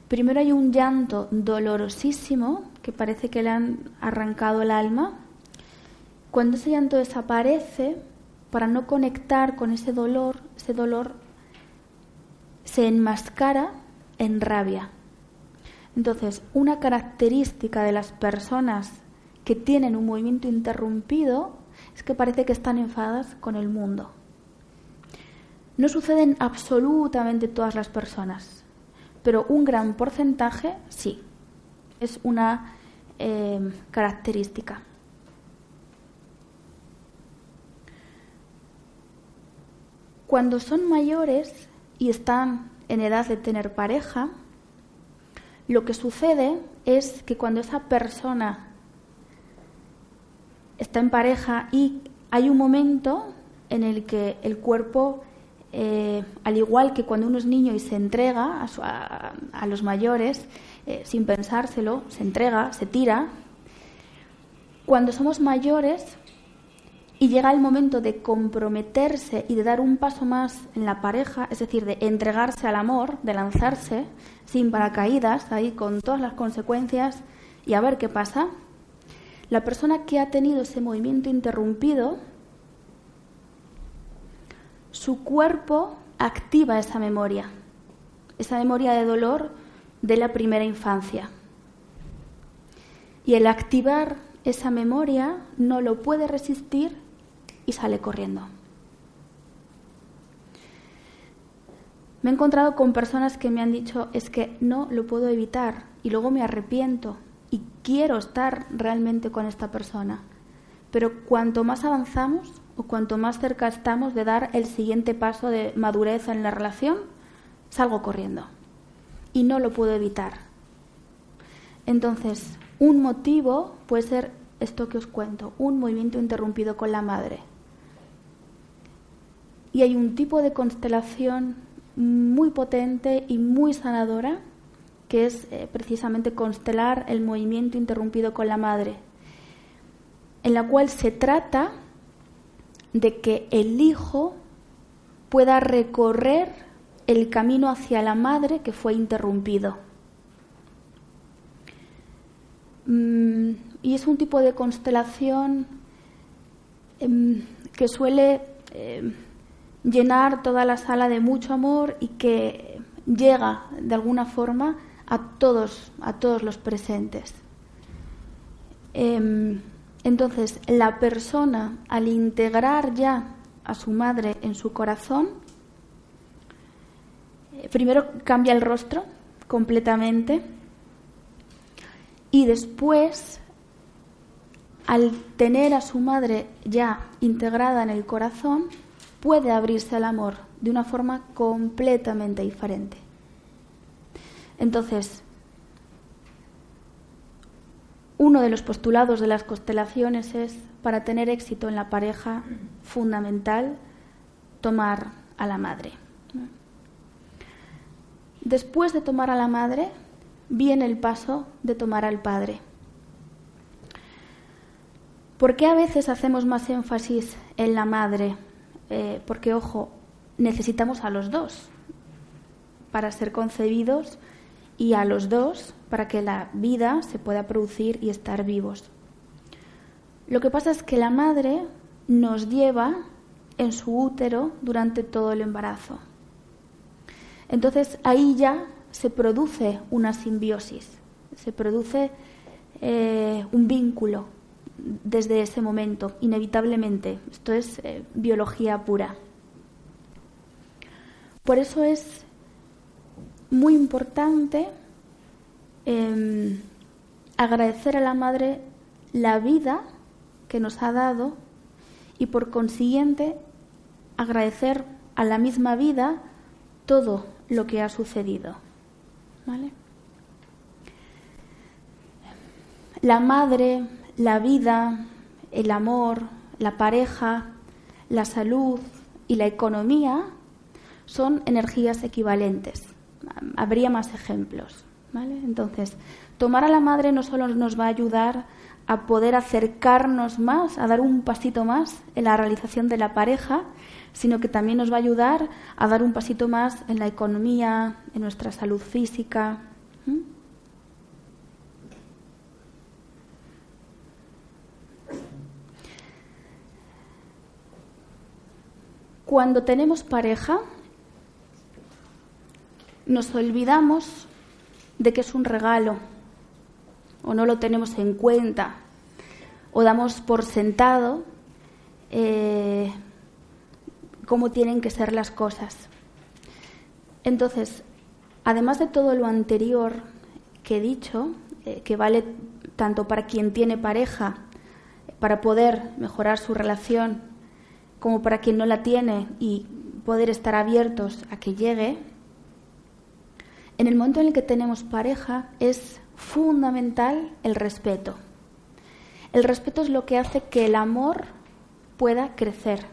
Primero hay un llanto dolorosísimo que parece que le han arrancado el alma. Cuando ese llanto desaparece, para no conectar con ese dolor, ese dolor se enmascara en rabia. Entonces, una característica de las personas que tienen un movimiento interrumpido es que parece que están enfadadas con el mundo. No suceden absolutamente todas las personas pero un gran porcentaje sí. Es una eh, característica. Cuando son mayores y están en edad de tener pareja, lo que sucede es que cuando esa persona está en pareja y hay un momento en el que el cuerpo eh, al igual que cuando uno es niño y se entrega a, los mayores, eh, sin pensárselo, se entrega, se tira, cuando somos mayores y llega el momento de comprometerse y de dar un paso más en la pareja, es decir, de entregarse al amor, de lanzarse sin paracaídas, ahí con todas las consecuencias y a ver qué pasa, la persona que ha tenido ese movimiento interrumpido su cuerpo activa esa memoria, esa memoria de dolor de la primera infancia. Y el activar esa memoria no lo puede resistir y sale corriendo. Me he encontrado con personas que me han dicho es que no lo puedo evitar y luego me arrepiento y quiero estar realmente con esta persona. Pero cuanto más avanzamos, o cuanto más cerca estamos de dar el siguiente paso de madurez en la relación, salgo corriendo. Y no lo puedo evitar. Entonces, un motivo puede ser esto que os cuento, un movimiento interrumpido con la madre. Y hay un tipo de constelación muy potente y muy sanadora, que es eh, precisamente constelar el movimiento interrumpido con la madre, en la cual se trata de que el hijo pueda recorrer el camino hacia la madre que fue interrumpido. Mm, y es un tipo de constelación em, que suele em, llenar toda la sala de mucho amor y que llega de alguna forma a todos, a todos los presentes. Em, entonces, la persona, al integrar ya a su madre en su corazón, eh, primero cambia el rostro completamente y después, al tener a su madre ya integrada en el corazón, puede abrirse al amor de una forma completamente diferente. Entonces, uno de los postulados de las constelaciones es, para tener éxito en la pareja, fundamental tomar a la madre. Después de tomar a la madre, viene el paso de tomar al padre. ¿Por qué a veces hacemos más énfasis en la madre? Eh, porque, ojo, necesitamos a los dos para ser concebidos y a los dos para que la vida se pueda producir y estar vivos. Lo que pasa es que la madre nos lleva en su útero durante todo el embarazo. Entonces ahí ya se produce una simbiosis, se produce eh, un vínculo desde ese momento, inevitablemente. Esto es eh, biología pura. Por eso es muy importante em, agradecer a la Madre la vida que nos ha dado y por consiguiente agradecer a la misma vida todo lo que ha sucedido. La madre, la vida, el amor, la pareja, la salud y la economía son energías equivalentes. Habría más ejemplos. Entonces, tomar a la madre no solo nos va a ayudar a poder acercarnos más, a dar un pasito más en la realización de la pareja, sino que también nos va a ayudar a dar un pasito más en la economía, en nuestra salud física. Cuando tenemos pareja, nos olvidamos de que es un regalo o no lo tenemos en cuenta o damos por sentado eh, cómo tienen que ser las cosas. Entonces, además de todo lo anterior que he dicho, eh, que vale tanto para quien tiene pareja, para poder mejorar su relación, como para quien no la tiene y poder estar abiertos a que llegue, en el momento en el que tenemos pareja es fundamental el respeto. El respeto es lo que hace que el amor pueda crecer.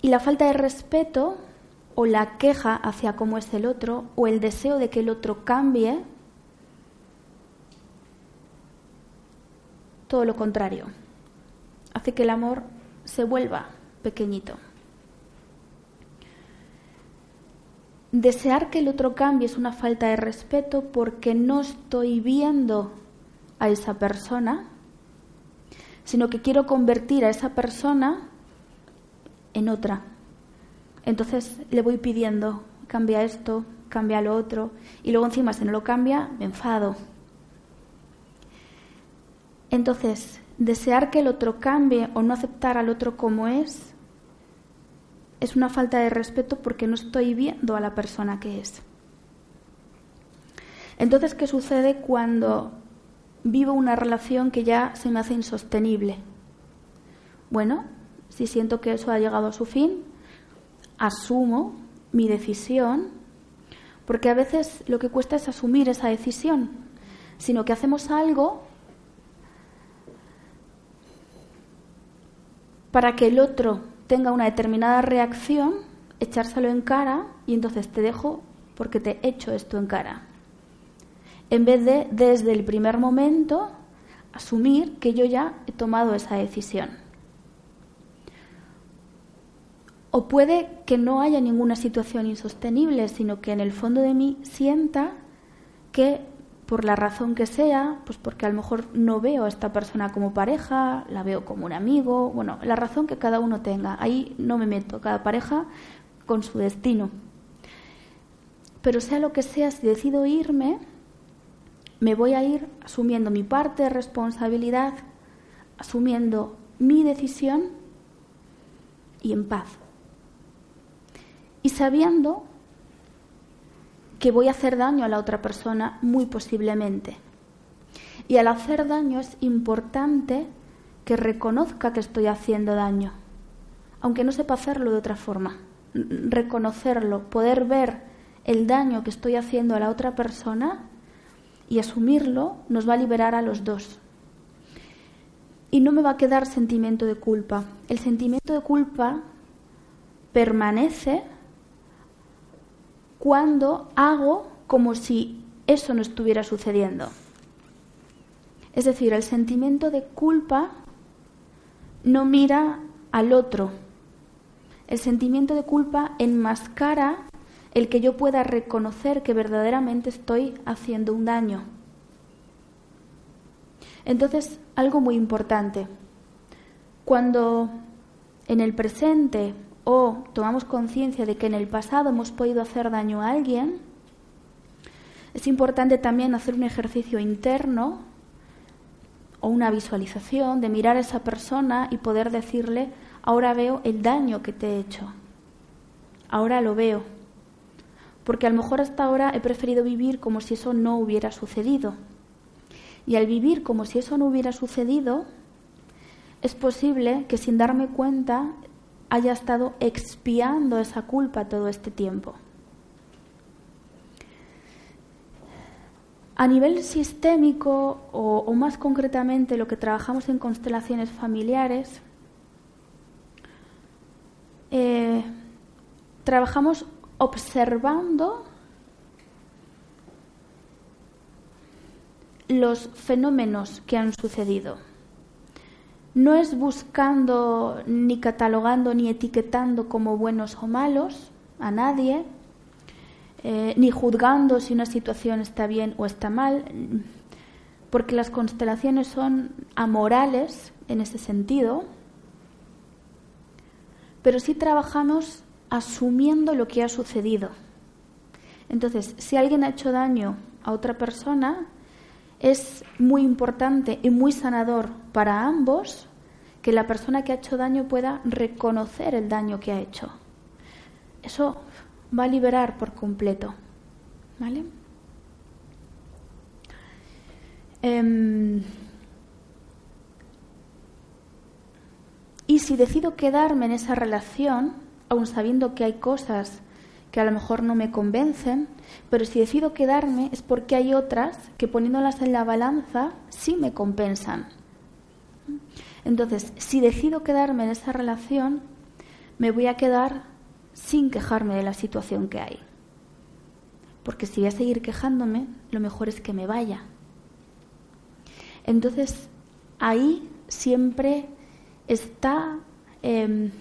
Y la falta de respeto o la queja hacia cómo es el otro o el deseo de que el otro cambie, todo lo contrario, hace que el amor se vuelva pequeñito. Desear que el otro cambie es una falta de respeto porque no estoy viendo a esa persona, sino que quiero convertir a esa persona en otra. Entonces le voy pidiendo, cambia esto, cambia lo otro, y luego encima si no lo cambia, me enfado. Entonces, desear que el otro cambie o no aceptar al otro como es, es una falta de respeto porque no estoy viendo a la persona que es. Entonces, ¿qué sucede cuando vivo una relación que ya se me hace insostenible? Bueno, si siento que eso ha llegado a su fin, asumo mi decisión, porque a veces lo que cuesta es asumir esa decisión, sino que hacemos algo para que el otro tenga una determinada reacción, echárselo en cara y entonces te dejo porque te he hecho esto en cara. En vez de desde el primer momento asumir que yo ya he tomado esa decisión. O puede que no haya ninguna situación insostenible, sino que en el fondo de mí sienta que por la razón que sea, pues porque a lo mejor no veo a esta persona como pareja, la veo como un amigo, bueno, la razón que cada uno tenga, ahí no me meto, cada pareja con su destino. Pero sea lo que sea, si decido irme, me voy a ir asumiendo mi parte de responsabilidad, asumiendo mi decisión y en paz y sabiendo que voy a hacer daño a la otra persona muy posiblemente. Y al hacer daño es importante que reconozca que estoy haciendo daño, aunque no sepa hacerlo de otra forma. Reconocerlo, poder ver el daño que estoy haciendo a la otra persona y asumirlo nos va a liberar a los dos. Y no me va a quedar sentimiento de culpa. El sentimiento de culpa permanece cuando hago como si eso no estuviera sucediendo. Es decir, el sentimiento de culpa no mira al otro, El sentimiento de culpa enmascara el que yo pueda reconocer que verdaderamente estoy haciendo un daño. Entonces, algo muy importante. Cuando en el presente o tomamos conciencia de que en el pasado hemos podido hacer daño a alguien, es importante también hacer un ejercicio interno o una visualización de mirar a esa persona y poder decirle, ahora veo el daño que te he hecho, ahora lo veo, porque a lo mejor hasta ahora he preferido vivir como si eso no hubiera sucedido. Y al vivir como si eso no hubiera sucedido, es posible que sin darme cuenta haya estado expiando esa culpa todo este tiempo. A nivel sistémico, o, más concretamente lo que trabajamos en constelaciones familiares, eh, trabajamos observando los fenómenos que han sucedido. No es buscando, ni catalogando, ni etiquetando como buenos o malos a nadie, eh, ni juzgando si una situación está bien o está mal, porque las constelaciones son amorales en ese sentido, pero sí trabajamos asumiendo lo que ha sucedido. Entonces, si alguien ha hecho daño a otra persona, es muy importante y muy sanador para ambos que la persona que ha hecho daño pueda reconocer el daño que ha hecho. Eso va a liberar por completo. ¿Vale? Em, y si decido quedarme en esa relación, aun sabiendo que hay cosas que a lo mejor no me convencen, pero si decido quedarme es porque hay otras que poniéndolas en la balanza sí me compensan. Entonces, si decido quedarme en esa relación, me voy a quedar sin quejarme de la situación que hay. Porque si voy a seguir quejándome, lo mejor es que me vaya. Entonces, ahí siempre está em,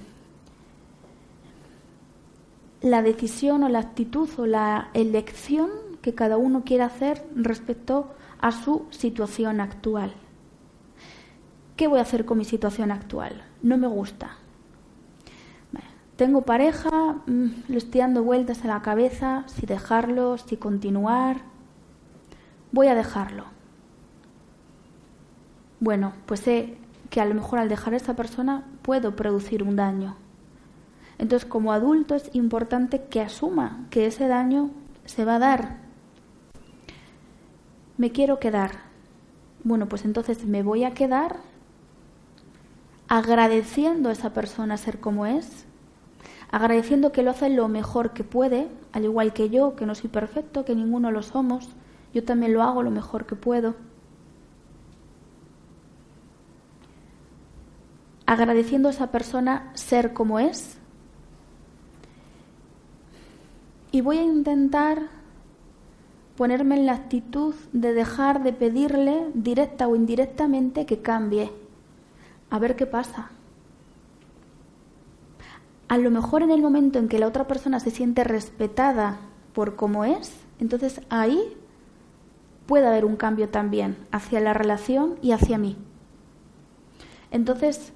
la decisión o la actitud o la elección que cada uno quiere hacer respecto a su situación actual. ¿Qué voy a hacer con mi situación actual? No me gusta. Tengo pareja, mm, le estoy dando vueltas a la cabeza, si dejarlo, si continuar. Voy a dejarlo. Bueno, pues sé que a lo mejor al dejar a esa persona puedo producir un daño. Entonces, como adulto es importante que asuma que ese daño se va a dar. Me quiero quedar. Bueno, pues entonces me voy a quedar agradeciendo a esa persona ser como es, agradeciendo que lo hace lo mejor que puede, al igual que yo, que no soy perfecto, que ninguno lo somos, yo también lo hago lo mejor que puedo. Agradeciendo a esa persona ser como es, Y voy a intentar ponerme en la actitud de dejar de pedirle directa o indirectamente que cambie. A ver qué pasa. A lo mejor en el momento en que la otra persona se siente respetada por cómo es, entonces ahí puede haber un cambio también hacia la relación y hacia mí. Entonces,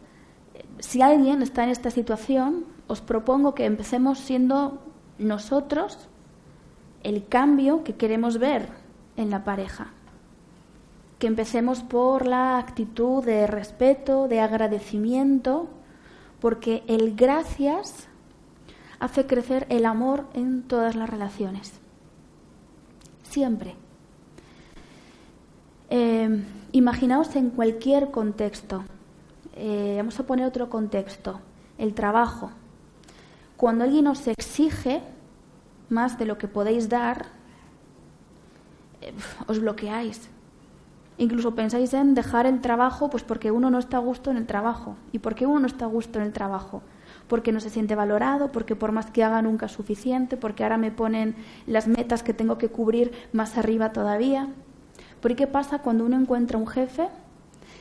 si alguien está en esta situación, os propongo que empecemos siendo nosotros el cambio que queremos ver en la pareja. Que empecemos por la actitud de respeto, de agradecimiento, porque el gracias hace crecer el amor en todas las relaciones. Siempre. Eh, imaginaos en cualquier contexto. Eh, vamos a poner otro contexto. El trabajo. Cuando alguien os exige más de lo que podéis dar, eh, os bloqueáis. Incluso pensáis en dejar el trabajo pues porque uno no está a gusto en el trabajo. ¿Y por qué uno no está a gusto en el trabajo? Porque no se siente valorado, porque por más que haga nunca es suficiente, porque ahora me ponen las metas que tengo que cubrir más arriba todavía. ¿Por qué pasa cuando uno encuentra un jefe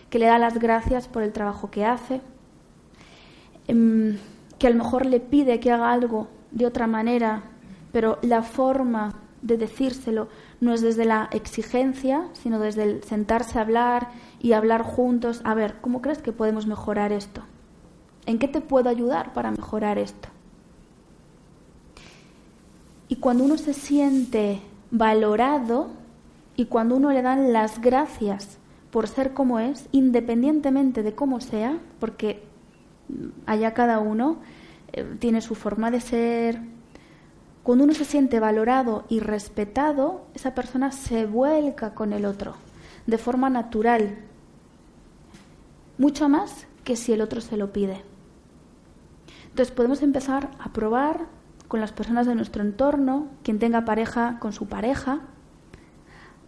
que le da las gracias por el trabajo que hace? Em, que a lo mejor le pide que haga algo de otra manera, pero la forma de decírselo no es desde la exigencia, sino desde el sentarse a hablar y hablar juntos. A ver, ¿cómo crees que podemos mejorar esto? ¿En qué te puedo ayudar para mejorar esto? Y cuando uno se siente valorado y cuando uno le dan las gracias por ser como es, independientemente de cómo sea, porque allá cada uno eh, tiene su forma de ser, cuando uno se siente valorado y respetado, esa persona se vuelca con el otro de forma natural, mucho más que si el otro se lo pide. Entonces podemos empezar a probar con las personas de nuestro entorno, quien tenga pareja con su pareja,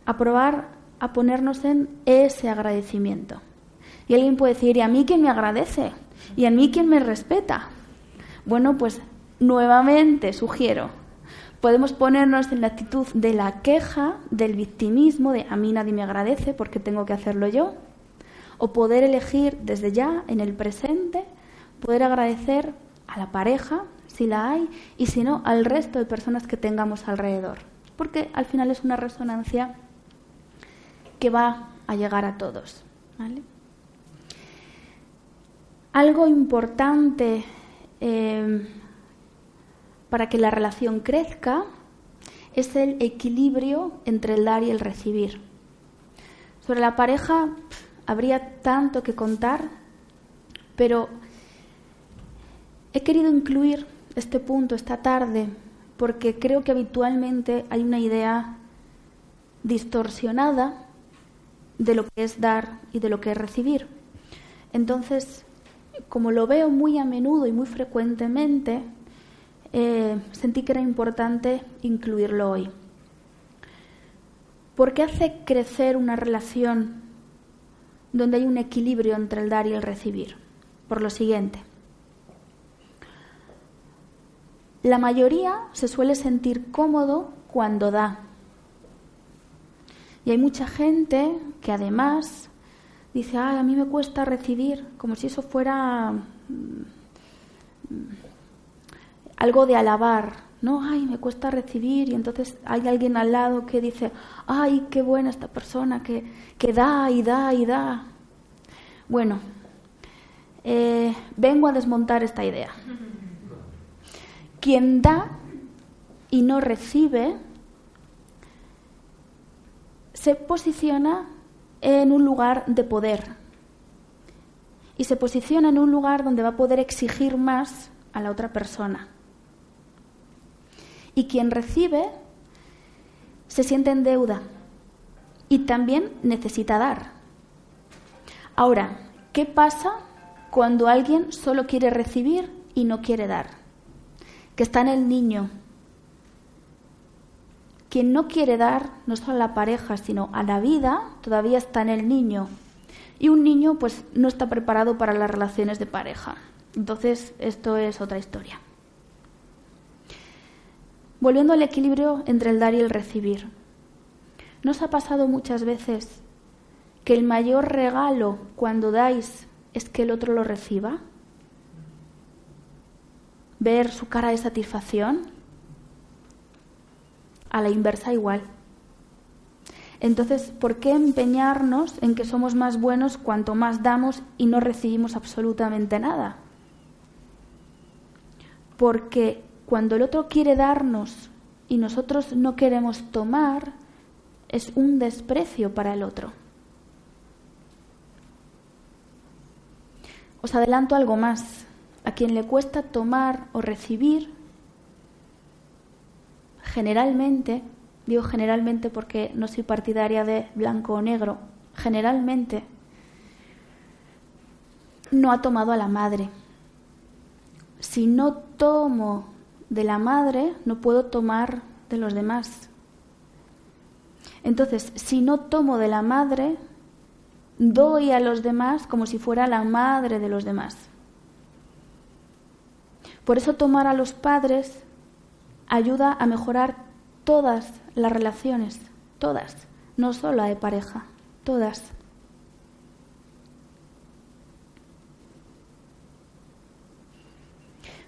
a probar a ponernos en ese agradecimiento. Y alguien puede decir, ¿y a mí quién me agradece? ¿Y a mí quién me respeta? Bueno, pues nuevamente sugiero, podemos ponernos en la actitud de la queja, del victimismo, de a mí nadie me agradece porque tengo que hacerlo yo, o poder elegir desde ya, en el presente, poder agradecer a la pareja, si la hay, y si no, al resto de personas que tengamos alrededor. Porque al final es una resonancia que va a llegar a todos. Algo importante eh, para que la relación crezca es el equilibrio entre el dar y el recibir. Sobre la pareja habría tanto que contar, pero he querido incluir este punto esta tarde porque creo que habitualmente hay una idea distorsionada de lo que es dar y de lo que es recibir. Entonces, como lo veo muy a menudo y muy frecuentemente, eh, sentí que era importante incluirlo hoy. ¿Por qué hace crecer una relación donde hay un equilibrio entre el dar y el recibir? Por lo siguiente. La mayoría se suele sentir cómodo cuando da. Y hay mucha gente que además dice, Ay, a mí me cuesta recibir, como si eso fuera mm, algo de alabar, ¿no? Ay, me cuesta recibir y entonces hay alguien al lado que dice, ay, qué buena esta persona que, que da y da y da. Bueno, eh, vengo a desmontar esta idea. Quien da y no recibe se posiciona en un lugar de poder y se posiciona en un lugar donde va a poder exigir más a la otra persona y quien recibe se siente en deuda y también necesita dar. Ahora, ¿qué pasa cuando alguien solo quiere recibir y no quiere dar? Que está en el niño. Quien no quiere dar, no solo a la pareja, sino a la vida, todavía está en el niño. Y un niño pues no está preparado para las relaciones de pareja. Entonces, esto es otra historia. Volviendo al equilibrio entre el dar y el recibir. ¿No os ha pasado muchas veces que el mayor regalo cuando dais es que el otro lo reciba? Ver su cara de satisfacción. A la inversa igual. Entonces, ¿por qué empeñarnos en que somos más buenos cuanto más damos y no recibimos absolutamente nada? Porque cuando el otro quiere darnos y nosotros no queremos tomar, es un desprecio para el otro. Os adelanto algo más. A quien le cuesta tomar o recibir, generalmente, digo generalmente porque no soy partidaria de blanco o negro, generalmente no ha tomado a la madre. Si no tomo de la madre no puedo tomar de los demás. Entonces, si no tomo de la madre, doy a los demás como si fuera la madre de los demás. Por eso tomar a los padres ayuda a mejorar todas las relaciones, todas, no solo la de pareja, todas.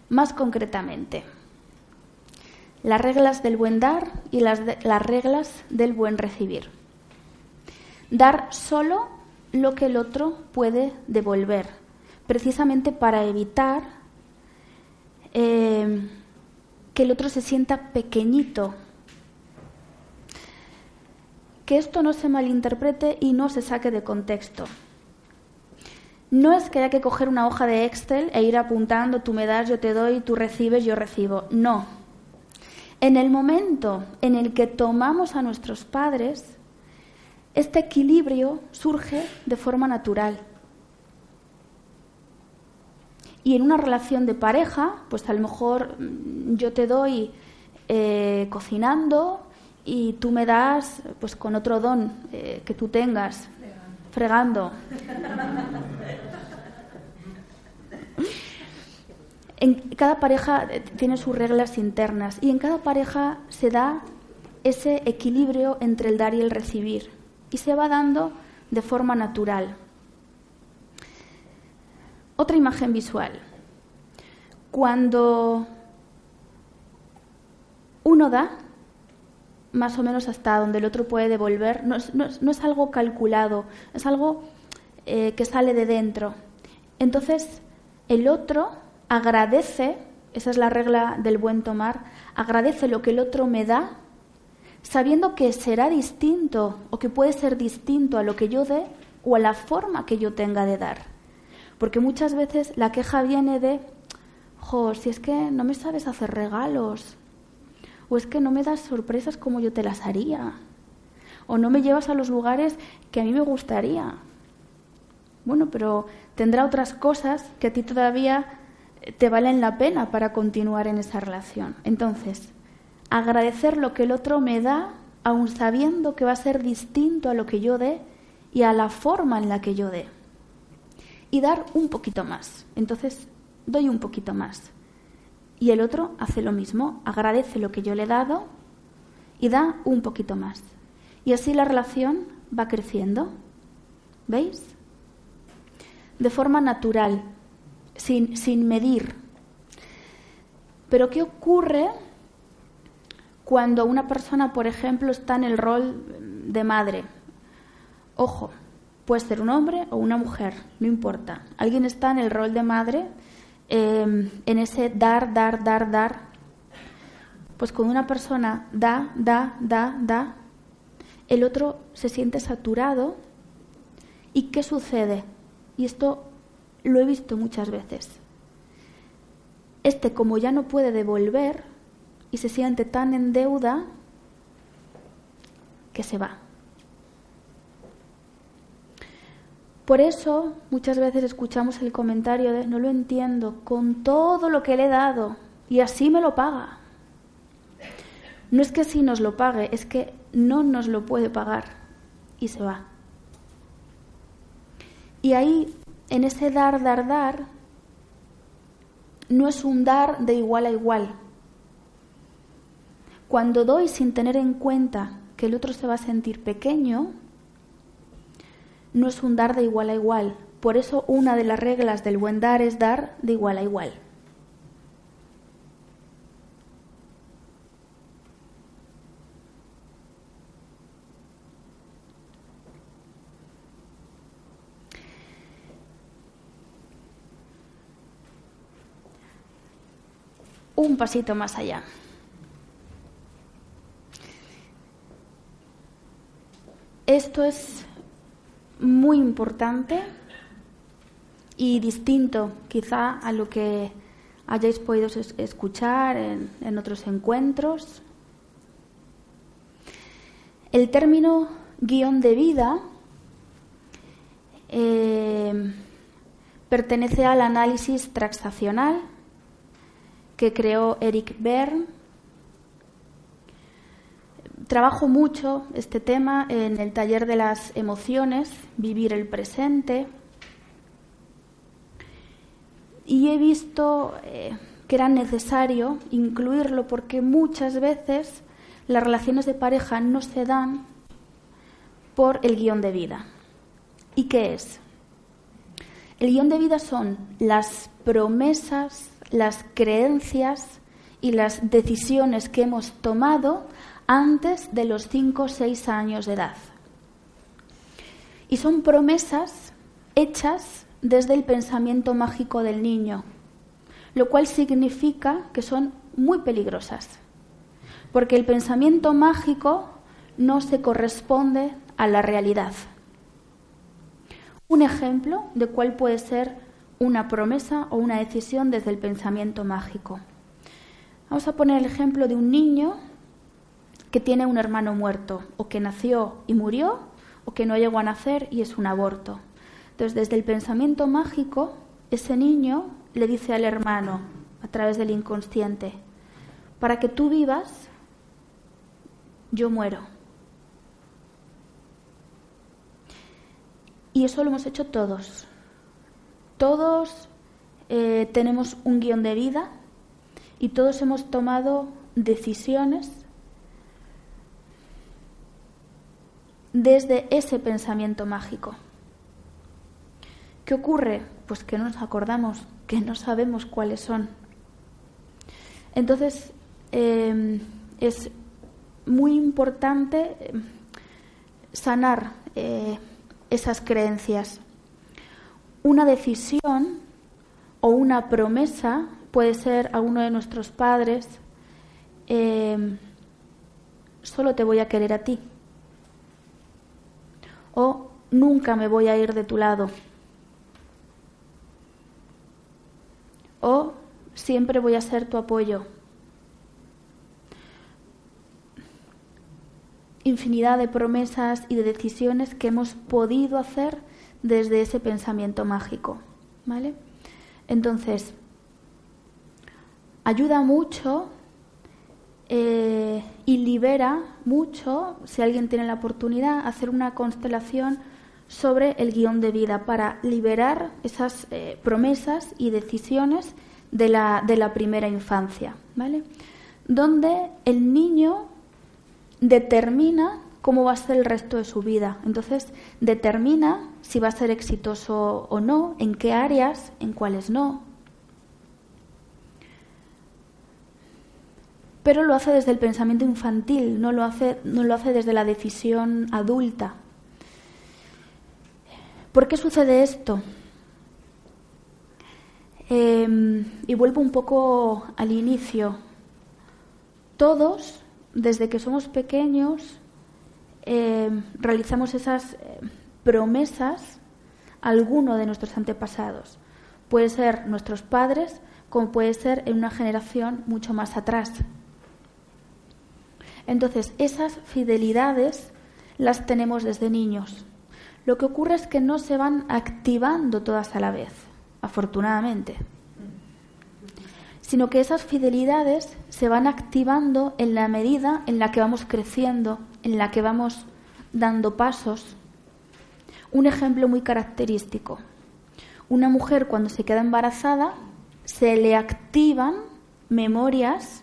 Más concretamente, las reglas del buen dar y las, las reglas del buen recibir. Dar solo lo que el otro puede devolver, precisamente para evitar eh, que el otro se sienta pequeñito. Que esto no se malinterprete y no se saque de contexto. No es que haya que coger una hoja de Excel e ir apuntando, tú me das, yo te doy, tú recibes, yo recibo. No. En el momento en el que tomamos a nuestros padres, este equilibrio surge de forma natural. Y en una relación de pareja, pues a lo mejor mm, yo te doy eh, cocinando y tú me das pues con otro don eh, que tú tengas, fregando. En cada pareja eh, tiene sus reglas internas y en cada pareja se da ese equilibrio entre el dar y el recibir y se va dando de forma natural. Otra imagen visual. Cuando uno da, más o menos hasta donde el otro puede devolver, no es, algo calculado, es algo eh, que sale de dentro. Entonces, el otro agradece, esa es la regla del buen tomar, agradece lo que el otro me da, sabiendo que será distinto o que puede ser distinto a lo que yo dé o a la forma que yo tenga de dar. Porque muchas veces la queja viene de, jo, si es que no me sabes hacer regalos, o es que no me das sorpresas como yo te las haría, o no me llevas a los lugares que a mí me gustaría. Bueno, pero tendrá otras cosas que a ti todavía te valen la pena para continuar en esa relación. Entonces, agradecer lo que el otro me da, aun sabiendo que va a ser distinto a lo que yo dé y a la forma en la que yo dé. Y dar un poquito más. Entonces, doy un poquito más. Y el otro hace lo mismo, agradece lo que yo le he dado y da un poquito más. Y así la relación va creciendo. ¿Veis? De forma natural, sin, sin medir. Pero ¿qué ocurre cuando una persona, por ejemplo, está en el rol de madre? Ojo, puede ser un hombre o una mujer, no importa. Alguien está en el rol de madre, em, en ese dar, dar, dar, dar. Pues cuando una persona da, da, da, da, el otro se siente saturado. ¿Y qué sucede? Y esto lo he visto muchas veces. Este, como ya no puede devolver y se siente tan en deuda, que se va. Por eso muchas veces escuchamos el comentario de no lo entiendo, con todo lo que le he dado y así me lo paga. No es que sí nos lo pague, es que no nos lo puede pagar y se va. Y ahí en ese dar, dar, dar, no es un dar de igual a igual. Cuando doy sin tener en cuenta que el otro se va a sentir pequeño, no es un dar de igual a igual. Por eso una de las reglas del buen dar es dar de igual a igual. un pasito más allá. Esto es muy importante y distinto quizá a lo que hayáis podido escuchar en, otros encuentros. El término guion de vida eh, pertenece al análisis transaccional que creó Eric Bern. Trabajo mucho este tema en el taller de las emociones, vivir el presente, y he visto eh, que era necesario incluirlo porque muchas veces las relaciones de pareja no se dan por el guion de vida. ¿Y qué es? El guion de vida son las promesas las creencias y las decisiones que hemos tomado antes de los 5 o 6 años de edad. Y son promesas hechas desde el pensamiento mágico del niño, lo cual significa que son muy peligrosas, porque el pensamiento mágico no se corresponde a la realidad. Un ejemplo de cuál puede ser una promesa o una decisión desde el pensamiento mágico. Vamos a poner el ejemplo de un niño que tiene un hermano muerto, o que nació y murió, o que no llegó a nacer y es un aborto. Entonces, desde el pensamiento mágico, ese niño le dice al hermano, a través del inconsciente, para que tú vivas, yo muero. Y eso lo hemos hecho todos. Todos eh, tenemos un guion de vida y todos hemos tomado decisiones desde ese pensamiento mágico. ¿Qué ocurre? Pues que no nos acordamos, que no sabemos cuáles son. Entonces, em, es muy importante em, sanar eh, esas creencias. Una decisión o una promesa puede ser a uno de nuestros padres, em, solo te voy a querer a ti, o nunca me voy a ir de tu lado. o siempre voy a ser tu apoyo. Infinidad de promesas y de decisiones que hemos podido hacer desde ese pensamiento mágico. ¿Vale? Entonces, ayuda mucho eh, y libera mucho, si alguien tiene la oportunidad, hacer una constelación sobre el guion de vida para liberar esas eh, promesas y decisiones de la, de la primera infancia, ¿vale? Donde el niño determina cómo va a ser el resto de su vida. Entonces, determina si va a ser exitoso o no, en qué áreas, en cuáles no. Pero lo hace desde el pensamiento infantil, no lo hace, desde la decisión adulta. ¿Por qué sucede esto? Em, y vuelvo un poco al inicio. Todos, desde que somos pequeños, em, realizamos esas em, promesas a alguno de nuestros antepasados. Puede ser nuestros padres, como puede ser en una generación mucho más atrás. Entonces, esas fidelidades las tenemos desde niños. Lo que ocurre es que no se van activando todas a la vez, afortunadamente, sino que esas fidelidades se van activando en la medida en la que vamos creciendo, en la que vamos dando pasos. Un ejemplo muy característico. Una mujer cuando se queda embarazada se le activan memorias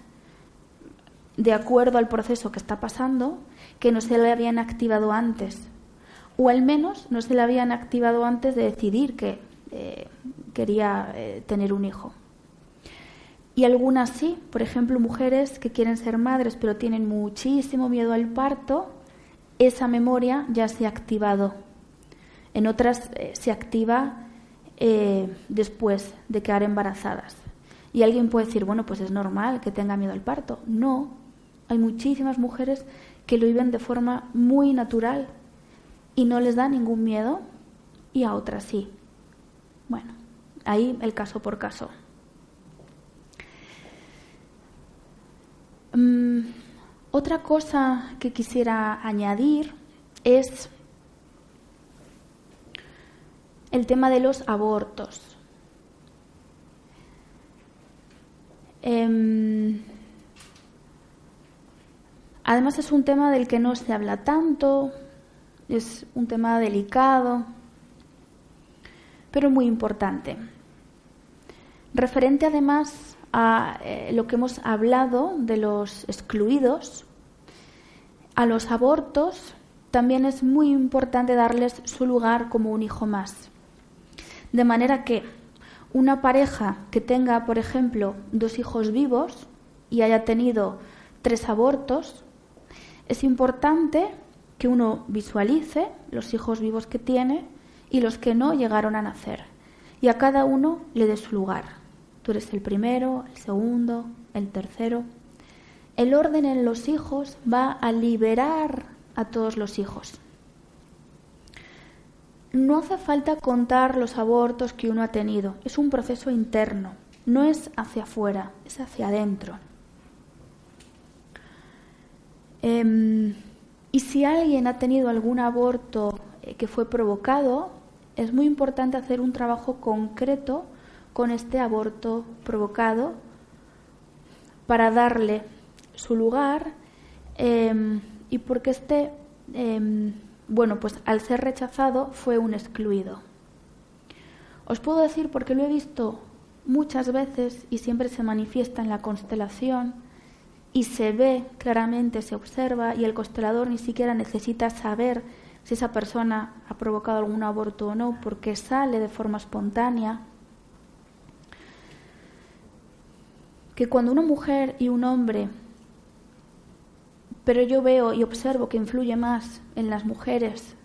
de acuerdo al proceso que está pasando que no se le habían activado antes o al menos no se le habían activado antes de decidir que eh, quería eh, tener un hijo. Y algunas sí, por ejemplo, mujeres que quieren ser madres pero tienen muchísimo miedo al parto, esa memoria ya se ha activado. En otras eh, se activa después de quedar embarazadas. Y alguien puede decir, bueno, pues es normal que tenga miedo al parto. No, hay muchísimas mujeres que lo viven de forma muy natural, y no les da ningún miedo y a otras sí. Bueno, ahí el caso por caso. Mm, otra cosa que quisiera añadir es el tema de los abortos. Em, además es un tema del que no se habla tanto, es un tema delicado, pero muy importante. Referente además a eh, lo que hemos hablado de los excluidos, a los abortos también es muy importante darles su lugar como un hijo más. De manera que una pareja que tenga, por ejemplo, dos hijos vivos y haya tenido tres abortos, es importante que uno visualice los hijos vivos que tiene y los que no llegaron a nacer. Y a cada uno le dé su lugar. Tú eres el primero, el segundo, el tercero. El orden en los hijos va a liberar a todos los hijos. No hace falta contar los abortos que uno ha tenido. Es un proceso interno. No es hacia afuera, es hacia adentro. Em, y si alguien ha tenido algún aborto eh, que fue provocado, es muy importante hacer un trabajo concreto con este aborto provocado para darle su lugar em, y porque este, em, bueno, pues al ser rechazado fue un excluido. Os puedo decir porque lo he visto muchas veces y siempre se manifiesta en la constelación y se ve claramente, se observa y el constelador ni siquiera necesita saber si esa persona ha provocado algún aborto o no, porque sale de forma espontánea. Que cuando una mujer y un hombre, pero yo veo y observo que influye más en las mujeres,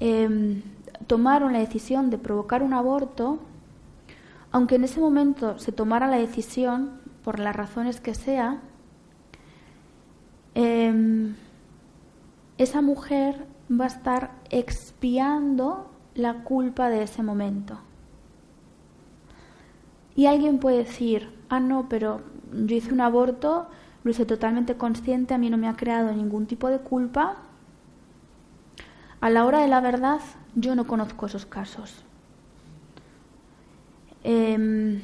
em, tomaron la decisión de provocar un aborto, aunque en ese momento se tomara la decisión, por las razones que sea, Em, esa mujer va a estar expiando la culpa de ese momento. Y alguien puede decir, ah, no, pero yo hice un aborto, lo hice totalmente consciente, a mí no me ha creado ningún tipo de culpa. A la hora de la verdad, yo no conozco esos casos. Em,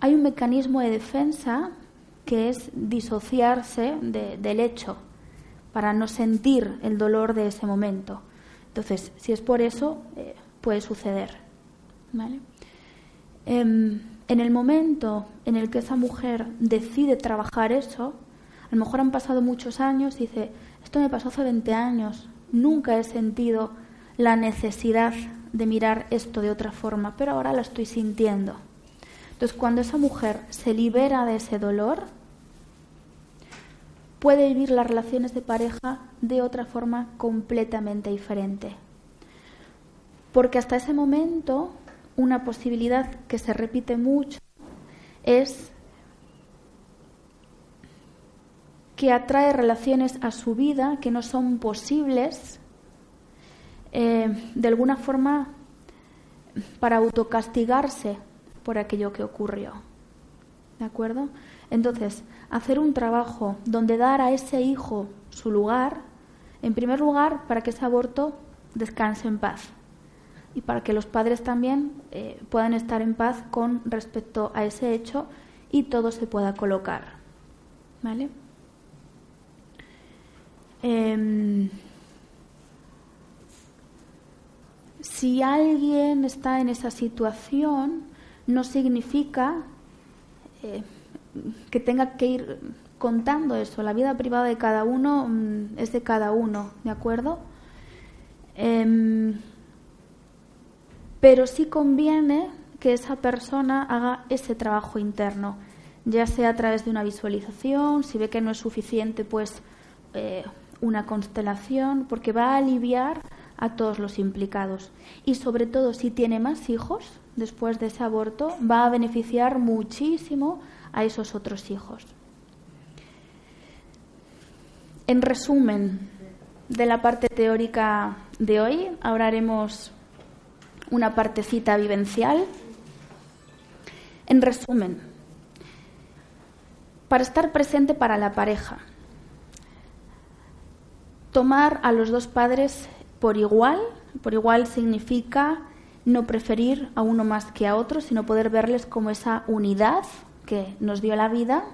hay un mecanismo de defensa que es disociarse del hecho para no sentir el dolor de ese momento. Entonces, si es por eso, eh, puede suceder. Em, en el momento en el que esa mujer decide trabajar eso, a lo mejor han pasado muchos años y dice, esto me pasó hace 20 años, nunca he sentido la necesidad de mirar esto de otra forma, pero ahora la estoy sintiendo. Entonces, cuando esa mujer se libera de ese dolor, puede vivir las relaciones de pareja de otra forma completamente diferente. Porque hasta ese momento, una posibilidad que se repite mucho es que atrae relaciones a su vida que no son posibles eh, de alguna forma para autocastigarse por aquello que ocurrió. ¿De acuerdo? Entonces, hacer un trabajo donde dar a ese hijo su lugar, en primer lugar, para que ese aborto descanse en paz y para que los padres también eh, puedan estar en paz con respecto a ese hecho y todo se pueda colocar. ¿Vale? Em, si alguien está en esa situación, no significa eh, que tenga que ir contando eso. La vida privada de cada uno mm, es de cada uno, ¿de acuerdo? Em, pero sí conviene que esa persona haga ese trabajo interno, ya sea a través de una visualización, si ve que no es suficiente, pues eh, una constelación, porque va a aliviar a todos los implicados. Y sobre todo, si tiene más hijos después de ese aborto, va a beneficiar muchísimo a esos otros hijos. En resumen de la parte teórica de hoy, ahora haremos una partecita vivencial. En resumen, para estar presente para la pareja, tomar a los dos padres por igual, por igual significa no preferir a uno más que a otro, sino poder verles como esa unidad que nos dio la vida,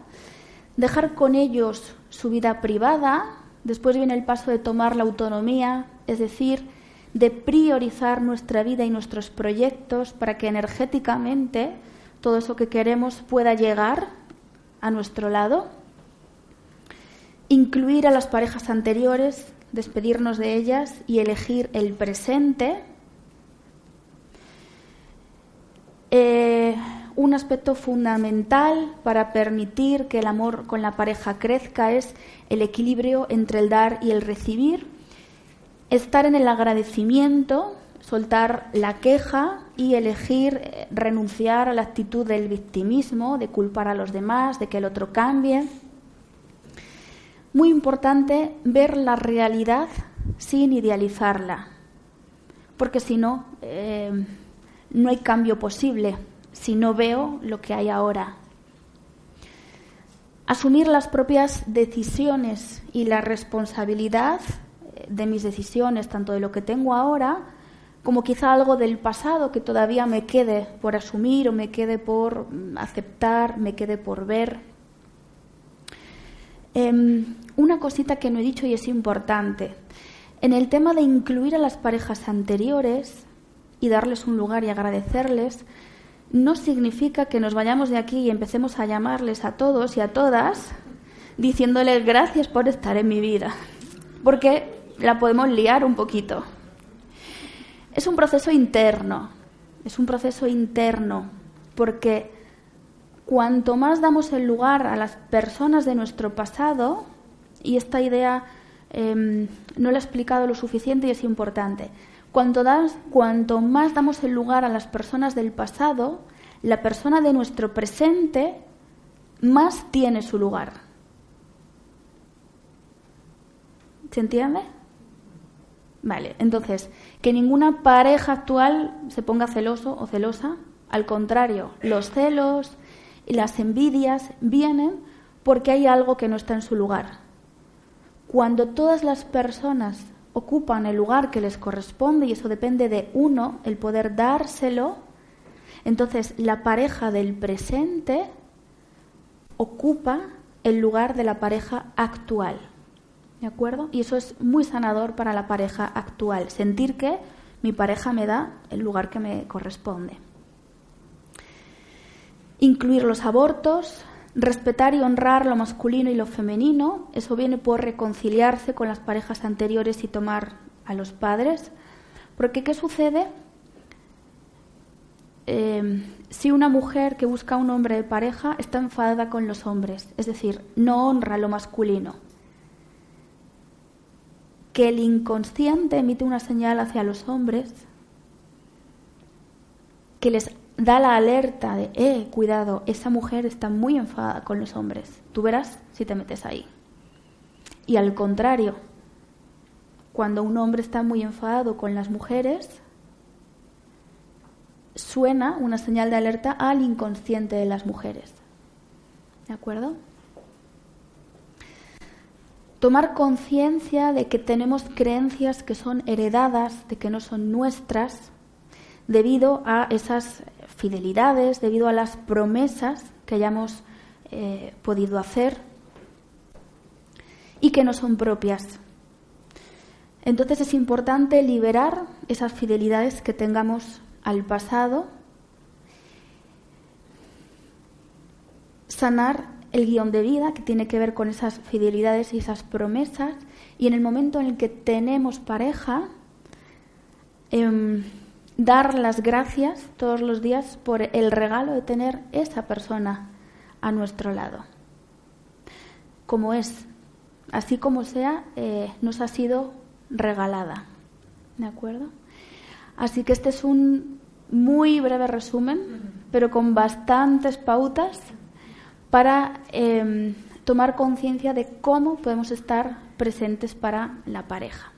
dejar con ellos su vida privada, después viene el paso de tomar la autonomía, es decir, de priorizar nuestra vida y nuestros proyectos para que energéticamente todo eso que queremos pueda llegar a nuestro lado, incluir a las parejas anteriores, despedirnos de ellas y elegir el presente. Eh, un aspecto fundamental para permitir que el amor con la pareja crezca es el equilibrio entre el dar y el recibir, estar en el agradecimiento, soltar la queja y elegir eh, renunciar a la actitud del victimismo, de culpar a los demás, de que el otro cambie. Muy importante ver la realidad sin idealizarla, porque si no, eh, no hay cambio posible si no veo lo que hay ahora. Asumir las propias decisiones y la responsabilidad eh, de mis decisiones, tanto de lo que tengo ahora como quizá algo del pasado que todavía me quede por asumir o me quede por mm, aceptar, me quede por ver. Em, una cosita que no he dicho y es importante. En el tema de incluir a las parejas anteriores y darles un lugar y agradecerles, no significa que nos vayamos de aquí y empecemos a llamarles a todos y a todas diciéndoles gracias por estar en mi vida, porque la podemos liar un poquito. Es un proceso interno, es un proceso interno, porque cuanto más damos el lugar a las personas de nuestro pasado, y esta idea em, no la he explicado lo suficiente y es importante, cuanto, más damos el lugar a las personas del pasado, la persona de nuestro presente más tiene su lugar. ¿Se entiende? Vale, entonces, que ninguna pareja actual se ponga celoso o celosa. Al contrario, los celos y las envidias vienen porque hay algo que no está en su lugar. Cuando todas las personas ocupan el lugar que les corresponde y eso depende de uno, el poder dárselo, entonces la pareja del presente ocupa el lugar de la pareja actual. ¿De acuerdo? Y eso es muy sanador para la pareja actual, sentir que mi pareja me da el lugar que me corresponde. Incluir los abortos, respetar y honrar lo masculino y lo femenino, eso viene por reconciliarse con las parejas anteriores y tomar a los padres. Porque ¿qué sucede? Eh, si una mujer que busca un hombre de pareja está enfadada con los hombres, es decir, no honra lo masculino, que el inconsciente emite una señal hacia los hombres que les da la alerta de, eh, cuidado, esa mujer está muy enfadada con los hombres. Tú verás si te metes ahí. Y al contrario, cuando un hombre está muy enfadado con las mujeres, suena una señal de alerta al inconsciente de las mujeres. ¿De acuerdo? tomar conciencia de que tenemos creencias que son heredadas, de que no son nuestras, debido a esas fidelidades, debido a las promesas que hayamos eh, podido hacer y que no son propias. Entonces es importante liberar esas fidelidades que tengamos al pasado, sanar el guion de vida que tiene que ver con esas fidelidades y esas promesas y en el momento en el que tenemos pareja, em, dar las gracias todos los días por el regalo de tener esa persona a nuestro lado. Como es, así como sea, eh, nos ha sido regalada. ¿De acuerdo? Así que este es un muy breve resumen, pero con bastantes pautas para em, tomar conciencia de cómo podemos estar presentes para la pareja.